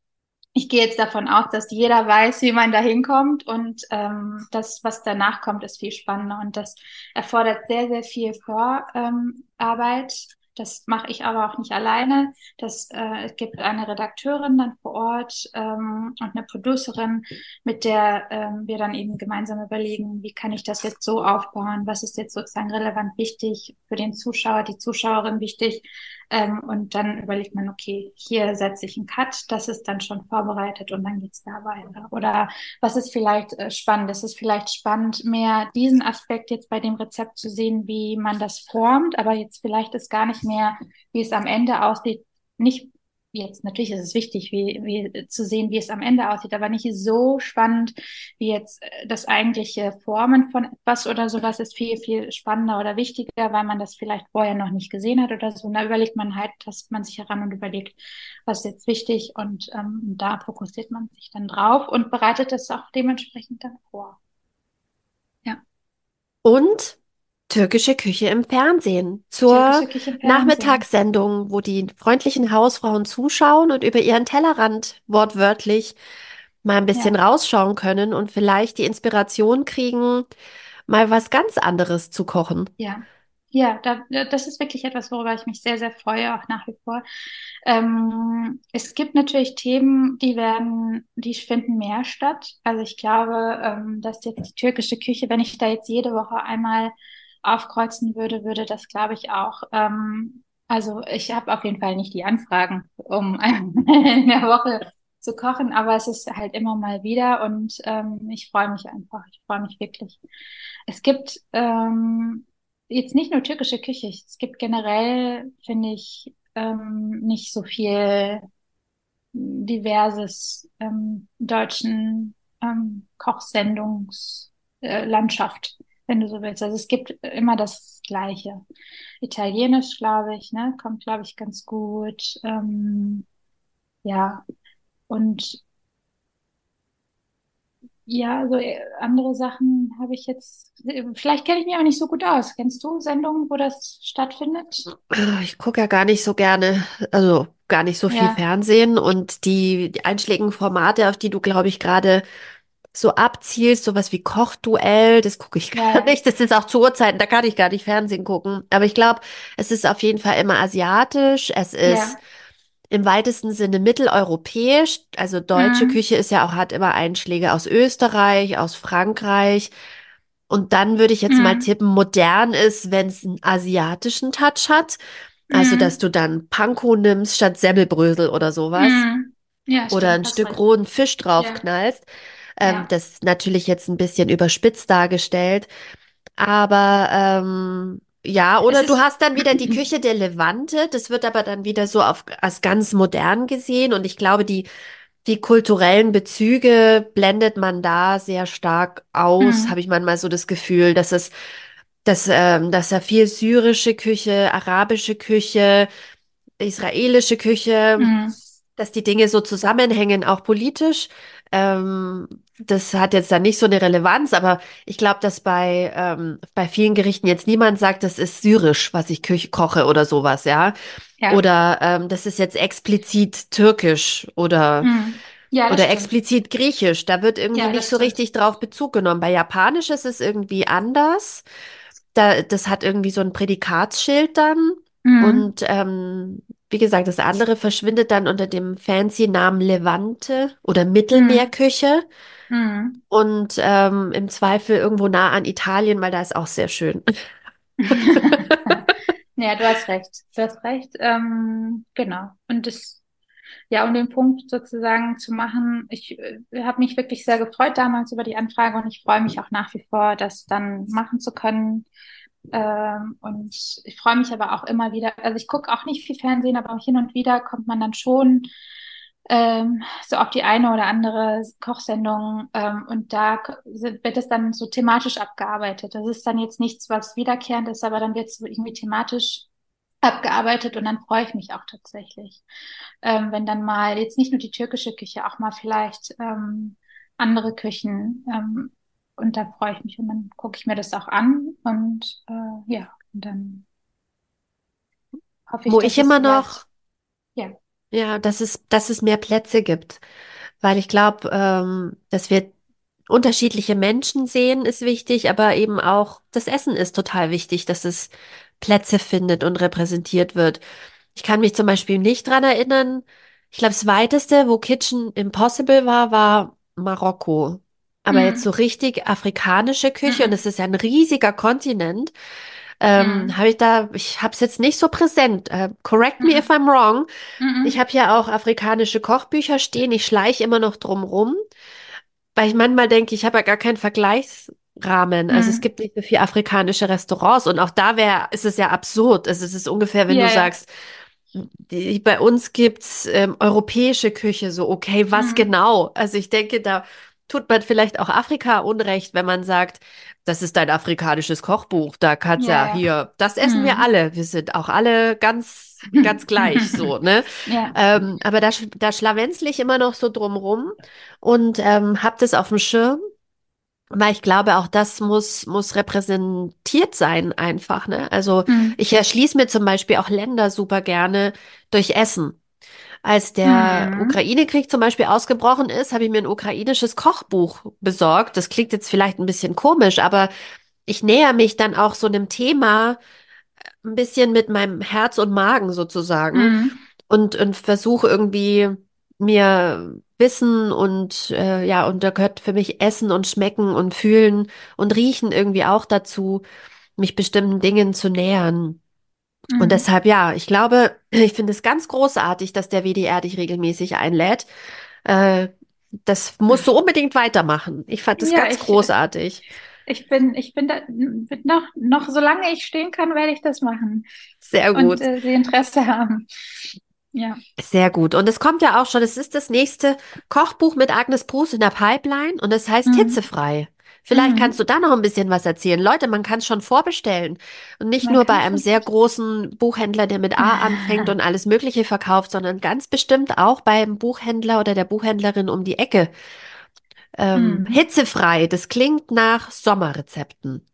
Ich gehe jetzt davon aus, dass jeder weiß, wie man da hinkommt und ähm, das, was danach kommt, ist viel spannender und das erfordert sehr, sehr viel Vorarbeit das mache ich aber auch nicht alleine. Das, äh, es gibt eine Redakteurin dann vor Ort ähm, und eine Producerin, mit der ähm, wir dann eben gemeinsam überlegen, wie kann ich das jetzt so aufbauen, was ist jetzt sozusagen relevant wichtig für den Zuschauer, die Zuschauerin wichtig. Ähm, und dann überlegt man, okay, hier setze ich einen Cut, das ist dann schon vorbereitet und dann geht's da weiter. Oder was ist vielleicht äh, spannend? Es ist vielleicht spannend, mehr diesen Aspekt jetzt bei dem Rezept zu sehen, wie man das formt, aber jetzt vielleicht ist gar nicht mehr, wie es am Ende aussieht, nicht jetzt natürlich ist es wichtig, wie, wie zu sehen, wie es am Ende aussieht, aber nicht so spannend wie jetzt äh, das eigentliche Formen von etwas oder sowas ist viel, viel spannender oder wichtiger, weil man das vielleicht vorher noch nicht gesehen hat oder so. Und da überlegt man halt, tastet man sich heran und überlegt, was ist jetzt wichtig und ähm, da fokussiert man sich dann drauf und bereitet es auch dementsprechend dann vor. Ja. Und Türkische Küche im Fernsehen zur Türkische Küche im Fernsehen. Nachmittagssendung, wo die freundlichen Hausfrauen zuschauen und über ihren Tellerrand wortwörtlich mal ein bisschen Ja. rausschauen können und vielleicht die Inspiration kriegen, mal was ganz anderes zu kochen. Ja, ja, da, da- das ist wirklich etwas, worüber ich mich sehr, sehr freue, auch nach wie vor. Ähm, es gibt natürlich Themen, die werden, die finden mehr statt. Also ich glaube, ähm, dass jetzt die türkische Küche, wenn ich da jetzt jede Woche einmal aufkreuzen würde, würde das, glaube ich, auch. Ähm, also ich habe auf jeden Fall nicht die Anfragen, um in der Woche zu kochen, aber es ist halt immer mal wieder und ähm, ich freue mich einfach. Ich freue mich wirklich. Es gibt ähm, jetzt nicht nur türkische Küche, es gibt generell, finde ich, ähm, nicht so viel diverses ähm, deutschen ähm, Kochsendungslandschaft, äh, wenn du so willst. Also es gibt immer das Gleiche. Italienisch, glaube ich, ne, kommt, glaube ich, ganz gut. Ähm, ja, und ja, so äh, andere Sachen habe ich jetzt, vielleicht kenne ich mich auch nicht so gut aus. Kennst du Sendungen, wo das stattfindet? Ich gucke ja gar nicht so gerne, also gar nicht so viel Ja, Fernsehen und die, die einschlägigen Formate, auf die du, glaube ich, gerade so abzielst, sowas wie Kochduell, das gucke ich ja, gar ja, nicht. Das ist auch zu Uhrzeiten, da kann ich gar nicht Fernsehen gucken. Aber ich glaube, es ist auf jeden Fall immer asiatisch. Es ist ja. im weitesten Sinne mitteleuropäisch. Also deutsche Mm, Küche ist ja auch, hat immer Einschläge aus Österreich, aus Frankreich. Und dann würde ich jetzt mal mm, tippen, modern ist, wenn es einen asiatischen Touch hat. Also, dass mm, du dann Panko nimmst statt Semmelbrösel oder sowas. mm. Ja, Oder stimmt, ein Stück rohen Fisch Ja, draufknallst. Ähm, ja. das ist natürlich jetzt ein bisschen überspitzt dargestellt. Aber ähm, ja, oder du hast dann wieder die Küche der Levante. Das wird aber dann wieder so auf, als ganz modern gesehen. Und ich glaube, die, die kulturellen Bezüge blendet man da sehr stark aus, habe mm, ich manchmal so das Gefühl, dass es, dass, ähm, dass da viel syrische Küche, arabische Küche, israelische Küche mm, dass die Dinge so zusammenhängen, auch politisch. Ähm, das hat jetzt dann nicht so eine Relevanz, aber ich glaube, dass bei, ähm, bei vielen Gerichten jetzt niemand sagt, das ist syrisch, was ich Küche koche oder sowas, ja. ja, Oder ähm, das ist jetzt explizit türkisch oder, mm. Ja, oder stimmt. explizit griechisch. Da wird irgendwie Ja, nicht so stimmt. richtig drauf Bezug genommen. Bei Japanisch ist es irgendwie anders. Da, das hat irgendwie so ein Prädikatsschild dann. Mm, Und ähm, wie gesagt, das andere verschwindet dann unter dem fancy Namen Levante oder Mittelmeerküche. mm. Und ähm, im Zweifel irgendwo nah an Italien, weil da ist auch sehr schön. Ja, du hast recht. Du hast recht. Ähm, genau. Und das, ja, um den Punkt sozusagen zu machen, ich äh, habe mich wirklich sehr gefreut damals über die Anfrage und ich freue mich auch nach wie vor, das dann machen zu können. Ähm, und ich freue mich aber auch immer wieder, also ich gucke auch nicht viel Fernsehen, aber hin und wieder kommt man dann schon ähm, so auf die eine oder andere Kochsendung ähm, und da wird es dann so thematisch abgearbeitet. Das ist dann jetzt nichts, was wiederkehrend ist, aber dann wird es so irgendwie thematisch abgearbeitet und dann freue ich mich auch tatsächlich. Ähm, wenn dann mal jetzt nicht nur die türkische Küche, auch mal vielleicht ähm, andere Küchen ähm, und da freue ich mich und dann gucke ich mir das auch an und äh, ja, und dann hoffe ich, Wo dass ich immer noch, ja, ja, dass es, dass es mehr Plätze gibt. Weil ich glaube, ähm, dass wir unterschiedliche Menschen sehen, ist wichtig, aber eben auch das Essen ist total wichtig, dass es Plätze findet und repräsentiert wird. Ich kann mich zum Beispiel nicht dran erinnern. Ich glaube, das weiteste, wo Kitchen Impossible war, war Marokko. Aber jetzt so richtig afrikanische Küche, und es ist ja ein riesiger Kontinent, ähm, mm, habe ich da, ich habe es jetzt nicht so präsent. Äh, correct me if mm, I'm wrong. mm, Ich habe ja auch afrikanische Kochbücher stehen. Ich schleiche immer noch drum rum, weil ich manchmal denke, ich habe ja gar keinen Vergleichsrahmen. Also es mm. gibt nicht so viele afrikanische Restaurants und auch da wäre, ist es ja absurd. Also es ist ungefähr, wenn du Ja, ja. sagst, die, bei uns gibt's ähm, europäische Küche, so okay, was Mhm. genau? Also ich denke, da tut man vielleicht auch Afrika Unrecht, wenn man sagt, das ist ein afrikanisches Kochbuch. Da kann's Ja, ja hier, das essen wir Mhm. alle. Wir sind auch alle ganz, ganz gleich, so, ne? Ja. Ähm, aber da, da schlawenzle ich immer noch so drumrum und ähm, hab das auf dem Schirm. Weil ich glaube, auch das muss, muss repräsentiert sein einfach, ne? Also Mhm. ich erschließe mir zum Beispiel auch Länder super gerne durch Essen. Als der Mhm. Ukraine-Krieg zum Beispiel ausgebrochen ist, habe ich mir ein ukrainisches Kochbuch besorgt. Das klingt jetzt vielleicht ein bisschen komisch, aber ich näher mich dann auch so einem Thema ein bisschen mit meinem Herz und Magen sozusagen Mhm. und, und versuche irgendwie mir Wissen und äh, ja, und da gehört für mich Essen und Schmecken und Fühlen und Riechen irgendwie auch dazu, mich bestimmten Dingen zu nähern. Und Mhm. deshalb, ja, ich glaube, ich finde es ganz großartig, dass der WDR dich regelmäßig einlädt. Äh, das musst du unbedingt weitermachen. Ich fand es Ja, ganz ich, großartig. ich bin, ich bin da, noch, noch, solange ich stehen kann, werde ich das machen Sehr und gut. äh, die Interesse haben. Ja. Sehr gut. Und es kommt ja auch schon, es ist das nächste Kochbuch mit Agnes Brus in der Pipeline und es heißt Mhm. Hitzefrei. Vielleicht kannst Mhm. du da noch ein bisschen was erzählen. Leute, man kann es schon vorbestellen. Und nicht Man nur bei einem sehr großen Buchhändler, der mit A anfängt und alles Mögliche verkauft, sondern ganz bestimmt auch beim Buchhändler oder der Buchhändlerin um die Ecke. Ähm, Mhm. hitzefrei, das klingt nach Sommerrezepten.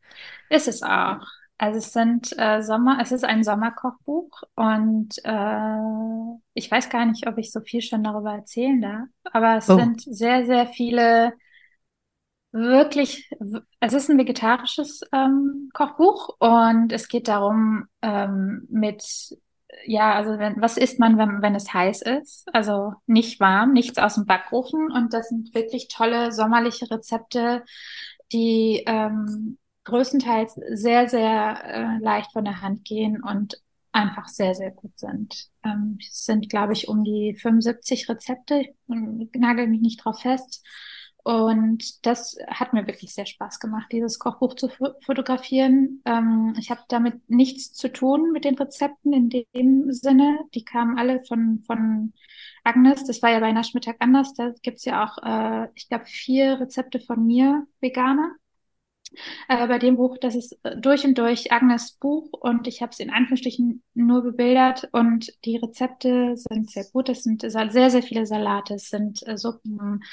Ist es auch. Also es sind äh, Sommer, es ist ein Sommerkochbuch und äh, ich weiß gar nicht, ob ich so viel schon darüber erzählen darf, aber es Oh. sind sehr, sehr viele wirklich, es ist ein vegetarisches ähm, Kochbuch und es geht darum, ähm, mit, ja, also wenn, was isst man, wenn, wenn es heiß ist? Also nicht warm, nichts aus dem Backofen und das sind wirklich tolle sommerliche Rezepte, die ähm, größtenteils sehr, sehr äh, leicht von der Hand gehen und einfach sehr, sehr gut sind. Ähm, es sind, glaube ich, um die 75 Rezepte. Ich nagel mich nicht drauf fest. Und das hat mir wirklich sehr Spaß gemacht, dieses Kochbuch zu fotografieren. Ähm, ich habe damit nichts zu tun mit den Rezepten in dem Sinne. Die kamen alle von, von Agnes. Das war ja bei Naschmittag anders. Da gibt's ja auch, äh, ich glaube, vier Rezepte von mir, Veganer. Äh, bei dem Buch, das ist äh, durch und durch Agnes Buch und ich habe es in Anführungsstrichen nur bebildert und die Rezepte sind sehr gut. Es sind sehr, sehr viele Salate, es sind äh, Suppen,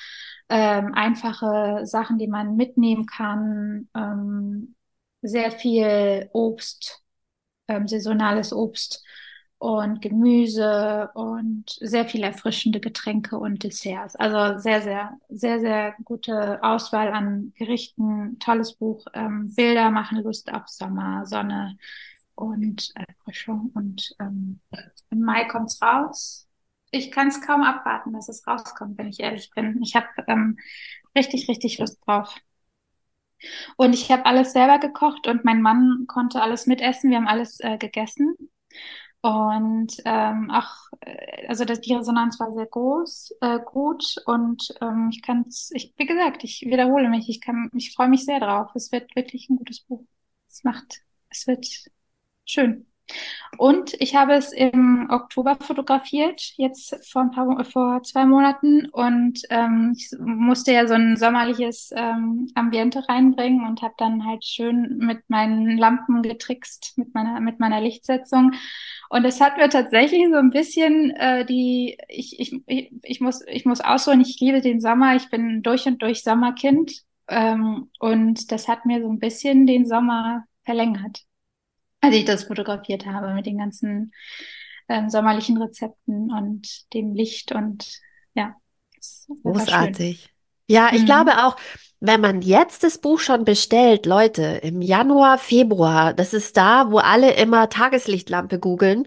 ähm, einfache Sachen, die man mitnehmen kann, ähm, sehr viel Obst, ähm, saisonales Obst und Gemüse und sehr viele erfrischende Getränke und Desserts. Also sehr, sehr, sehr, sehr gute Auswahl an Gerichten. Tolles Buch. Ähm, Bilder machen Lust auf Sommer, Sonne und Erfrischung. Und ähm, im Mai kommt's raus. Ich kann es kaum abwarten, dass es rauskommt, wenn ich ehrlich bin. Ich habe ähm, richtig, richtig Lust drauf. Und ich habe alles selber gekocht und mein Mann konnte alles mitessen. Wir haben alles äh, gegessen. Und ähm, auch, äh, also das, die Resonanz war sehr groß, äh, gut und ähm, ich kann es, ich, wie gesagt, ich wiederhole mich, ich kann, ich freue mich sehr drauf. Es wird wirklich ein gutes Buch. Es macht, es wird schön. Und ich habe es im Oktober fotografiert, jetzt vor ein paar, vor zwei Monaten. Und ähm, ich musste ja so ein sommerliches ähm, Ambiente reinbringen und habe dann halt schön mit meinen Lampen getrickst, mit meiner, mit meiner Lichtsetzung. Und es hat mir tatsächlich so ein bisschen äh, die, ich, ich, ich, ich muss, ich muss ausholen, ich liebe den Sommer, ich bin durch und durch Sommerkind. Ähm, und das hat mir so ein bisschen den Sommer verlängert als ich das fotografiert habe mit den ganzen ähm, sommerlichen Rezepten und dem Licht und ja. Großartig. Ja, ich Mhm. glaube auch, wenn man jetzt das Buch schon bestellt, Leute, im Januar, Februar, das ist da, wo alle immer Tageslichtlampe googeln,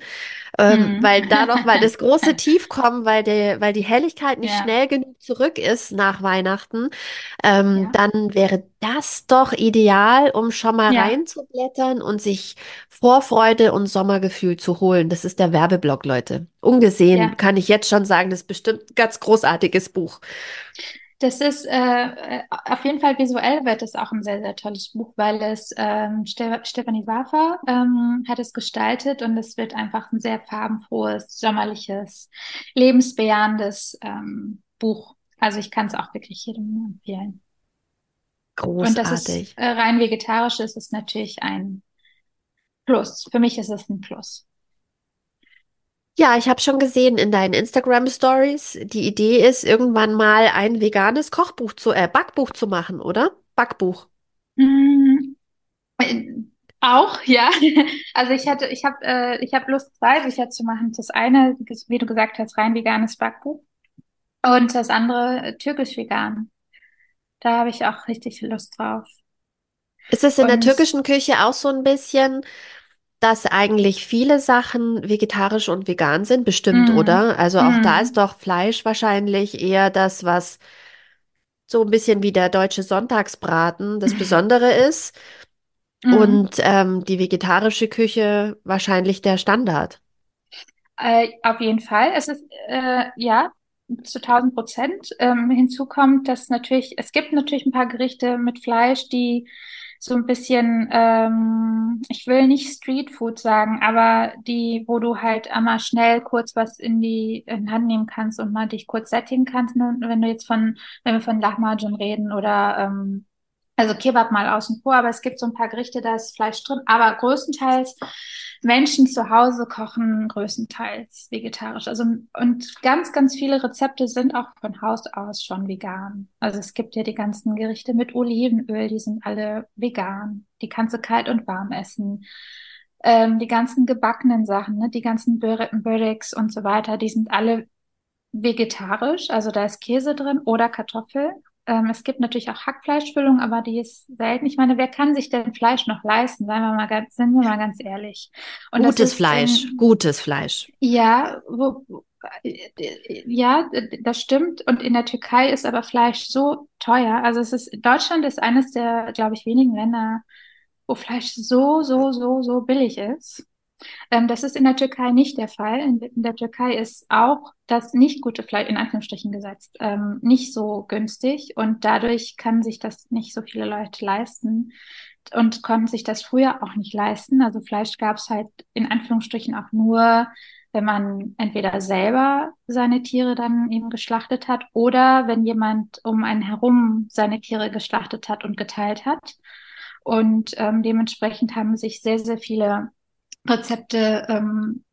ähm, Mhm. weil da noch mal das große Tief kommt, weil der, weil die Helligkeit nicht Ja, schnell genug zurück ist nach Weihnachten, ähm, ja, dann wäre das doch ideal, um schon mal ja, reinzublättern und sich Vorfreude und Sommergefühl zu holen. Das ist der Werbeblock, Leute. Ungesehen kann ich jetzt schon sagen, das ist bestimmt ein ganz großartiges Buch. Das ist äh, auf jeden Fall visuell wird es auch ein sehr, sehr tolles Buch, weil es ähm, Ste Stefanie Wafer ähm, hat es gestaltet und es wird einfach ein sehr farbenfrohes, sommerliches, lebensbejahendes ähm, Buch. Also ich kann es auch wirklich jedem empfehlen. Großartig. Und das ist äh, rein vegetarisch ist es natürlich ein Plus. Für mich ist es ein Plus. Ja, ich habe schon gesehen in deinen Instagram Stories, die Idee ist, irgendwann mal ein veganes Kochbuch zu, äh, Backbuch zu machen, oder? Backbuch. Mm, äh, auch, ja. Also ich hatte, ich habe, äh, ich habe Lust, zwei Bücher zu machen. Das eine, wie du gesagt hast, rein veganes Backbuch und das andere äh, türkisch vegan. Da habe ich auch richtig Lust drauf. Ist es in der Und türkischen Küche auch so ein bisschen, dass eigentlich viele Sachen vegetarisch und vegan sind? Bestimmt, mm, oder? Also auch da ist mm, doch Fleisch wahrscheinlich eher das, was so ein bisschen wie der deutsche Sonntagsbraten das Besondere ist. mm. Und ähm, die vegetarische Küche wahrscheinlich der Standard. Äh, auf jeden Fall. Es ist, äh, ja, zu 1000 Prozent. Ähm, hinzu kommt, dass natürlich, es gibt natürlich ein paar Gerichte mit Fleisch, die so ein bisschen, ähm, ich will nicht Streetfood sagen, aber die, wo du halt einmal schnell kurz was in die in Hand nehmen kannst und mal dich kurz sättigen kannst. Nur wenn du jetzt von, wenn wir von Lahmacun reden oder ähm, also Kebab mal außen vor, aber es gibt so ein paar Gerichte, da ist Fleisch drin, aber größtenteils Menschen zu Hause kochen größtenteils vegetarisch. Also und ganz, ganz viele Rezepte sind auch von Haus aus schon vegan. Also es gibt ja die ganzen Gerichte mit Olivenöl, die sind alle vegan. Die kannst du kalt und warm essen. Ähm, die ganzen gebackenen Sachen, ne, die ganzen Böreks und so weiter, die sind alle vegetarisch. Also da ist Käse drin oder Kartoffel. Ähm, es gibt natürlich auch Hackfleischfüllung, aber die ist selten. Ich meine, wer kann sich denn Fleisch noch leisten? Seien wir mal ganz, sind wir mal ganz ehrlich. Und Gutes ist, Fleisch, ähm, gutes Fleisch. ja, wo, ja, das stimmt. Und in der Türkei ist aber Fleisch so teuer. Also es ist, Deutschland ist eines der, glaube ich, wenigen Länder, wo Fleisch so, so, so, so billig ist. Ähm, das ist in der Türkei nicht der Fall. In, in der Türkei ist auch das nicht gute Fleisch, in Anführungsstrichen gesetzt, ähm, nicht so günstig und dadurch kann sich das nicht so viele Leute leisten und konnten sich das früher auch nicht leisten. Also Fleisch gab es halt in Anführungsstrichen auch nur, wenn man entweder selber seine Tiere dann eben geschlachtet hat oder wenn jemand um einen herum seine Tiere geschlachtet hat und geteilt hat. Und ähm, dementsprechend haben sich sehr, sehr viele Rezepte ähm,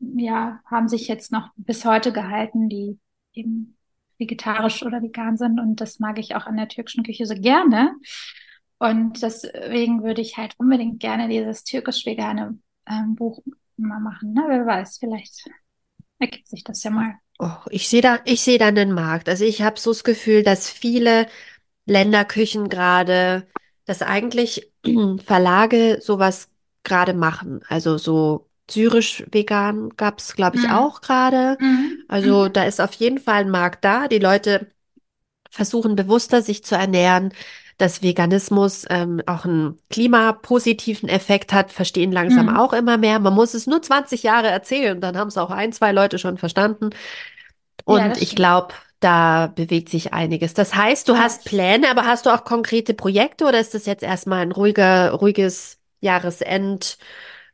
ja, haben sich jetzt noch bis heute gehalten, die eben vegetarisch oder vegan sind. Und das mag ich auch an der türkischen Küche so gerne. Und deswegen würde ich halt unbedingt gerne dieses türkisch-vegane ähm, Buch mal machen. Ne? Wer weiß, vielleicht ergibt sich das ja mal. Oh, ich sehe da, ich sehe da einen Markt. Also ich habe so das Gefühl, dass viele Länderküchen gerade, dass eigentlich Verlage sowas gerade machen. Also so syrisch-vegan gab es, glaube ich, Mhm. auch gerade. Mhm. Also Mhm. da ist auf jeden Fall ein Markt da. Die Leute versuchen bewusster sich zu ernähren. Dass Veganismus ähm, auch einen klimapositiven Effekt hat, verstehen langsam Mhm. auch immer mehr. Man muss es nur 20 Jahre erzählen, dann haben es auch ein, zwei Leute schon verstanden. Ja, Und das ich glaube, da bewegt sich einiges. Das heißt, du Ja. hast Pläne, aber hast du auch konkrete Projekte oder ist das jetzt erstmal ein ruhiger, ruhiges Jahresend,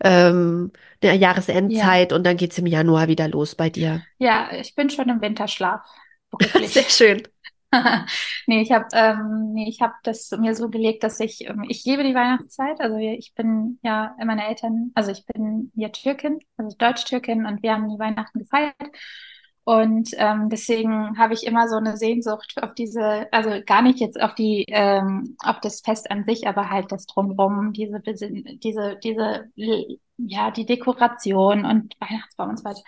ähm, eine Ja. Jahresendzeit und dann geht's im Januar wieder los bei dir? Ja, ich bin schon im Winterschlaf, Sehr schön. Nee, ich habe ähm, nee, ich das mir so gelegt, dass ich, ähm, ich liebe die Weihnachtszeit. Also ich bin ja, meine Eltern, also ich bin ja Türkin, also Deutsch-Türkin und wir haben die Weihnachten gefeiert. Und ähm, deswegen habe ich immer so eine Sehnsucht auf diese, also gar nicht jetzt auf die, ähm, auf das Fest an sich, aber halt das Drumherum, diese, diese, diese, ja, die Dekoration und Weihnachtsbaum und so weiter.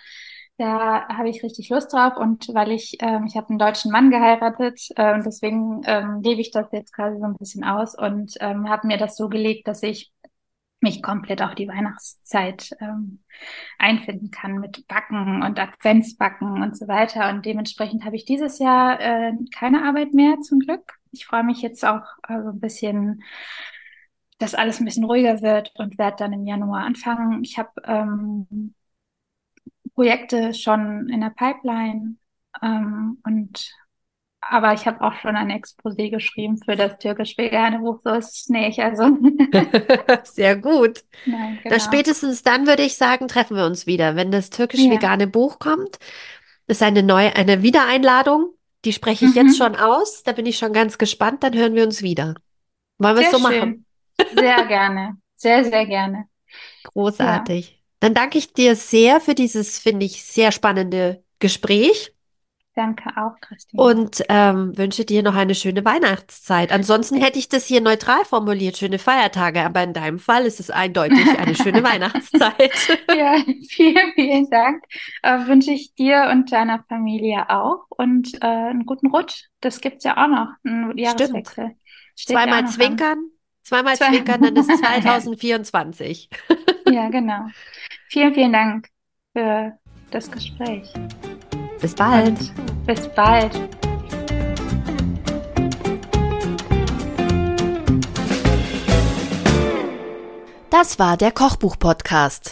Da habe ich richtig Lust drauf und weil ich, ähm, ich habe einen deutschen Mann geheiratet äh, und deswegen ähm, lebe ich das jetzt quasi so ein bisschen aus und ähm, habe mir das so gelegt, dass ich mich komplett auf die Weihnachtszeit ähm, einfinden kann mit Backen und Adventsbacken und so weiter. Und dementsprechend habe ich dieses Jahr äh, keine Arbeit mehr zum Glück. Ich freue mich jetzt auch so ein bisschen, dass alles ein bisschen ruhiger wird und werde dann im Januar anfangen. Ich habe ähm, Projekte schon in der Pipeline ähm, und aber ich habe auch schon ein Exposé geschrieben für das türkisch-vegane Buch, so ist es nicht. Also. Sehr gut. Nein, Na, genau. spätestens dann würde ich sagen, treffen wir uns wieder. Wenn das türkisch-vegane Buch kommt, ist eine neue, eine Wiedereinladung. Die spreche ich jetzt Mhm. schon aus. Da bin ich schon ganz gespannt. Dann hören wir uns wieder. Wollen wir es so schön. machen? Sehr gerne. Sehr, sehr gerne. Großartig. Dann danke ich dir sehr für dieses, finde ich, sehr spannende Gespräch Danke auch, Christine. und ähm, wünsche dir noch eine schöne Weihnachtszeit. Ansonsten hätte ich das hier neutral formuliert, schöne Feiertage, aber in deinem Fall ist es eindeutig eine schöne Weihnachtszeit. Ja, vielen, vielen Dank. Äh, wünsche ich dir und deiner Familie auch und äh, einen guten Rutsch. Das gibt's ja auch noch, einen Jahreswechsel. Zweimal an. zwinkern, zweimal Zwei- zwinkern, dann ist 2024. Ja, genau. Vielen, vielen Dank für das Gespräch. Bis bald. Bis bald. Das war der Kochbuch-Podcast.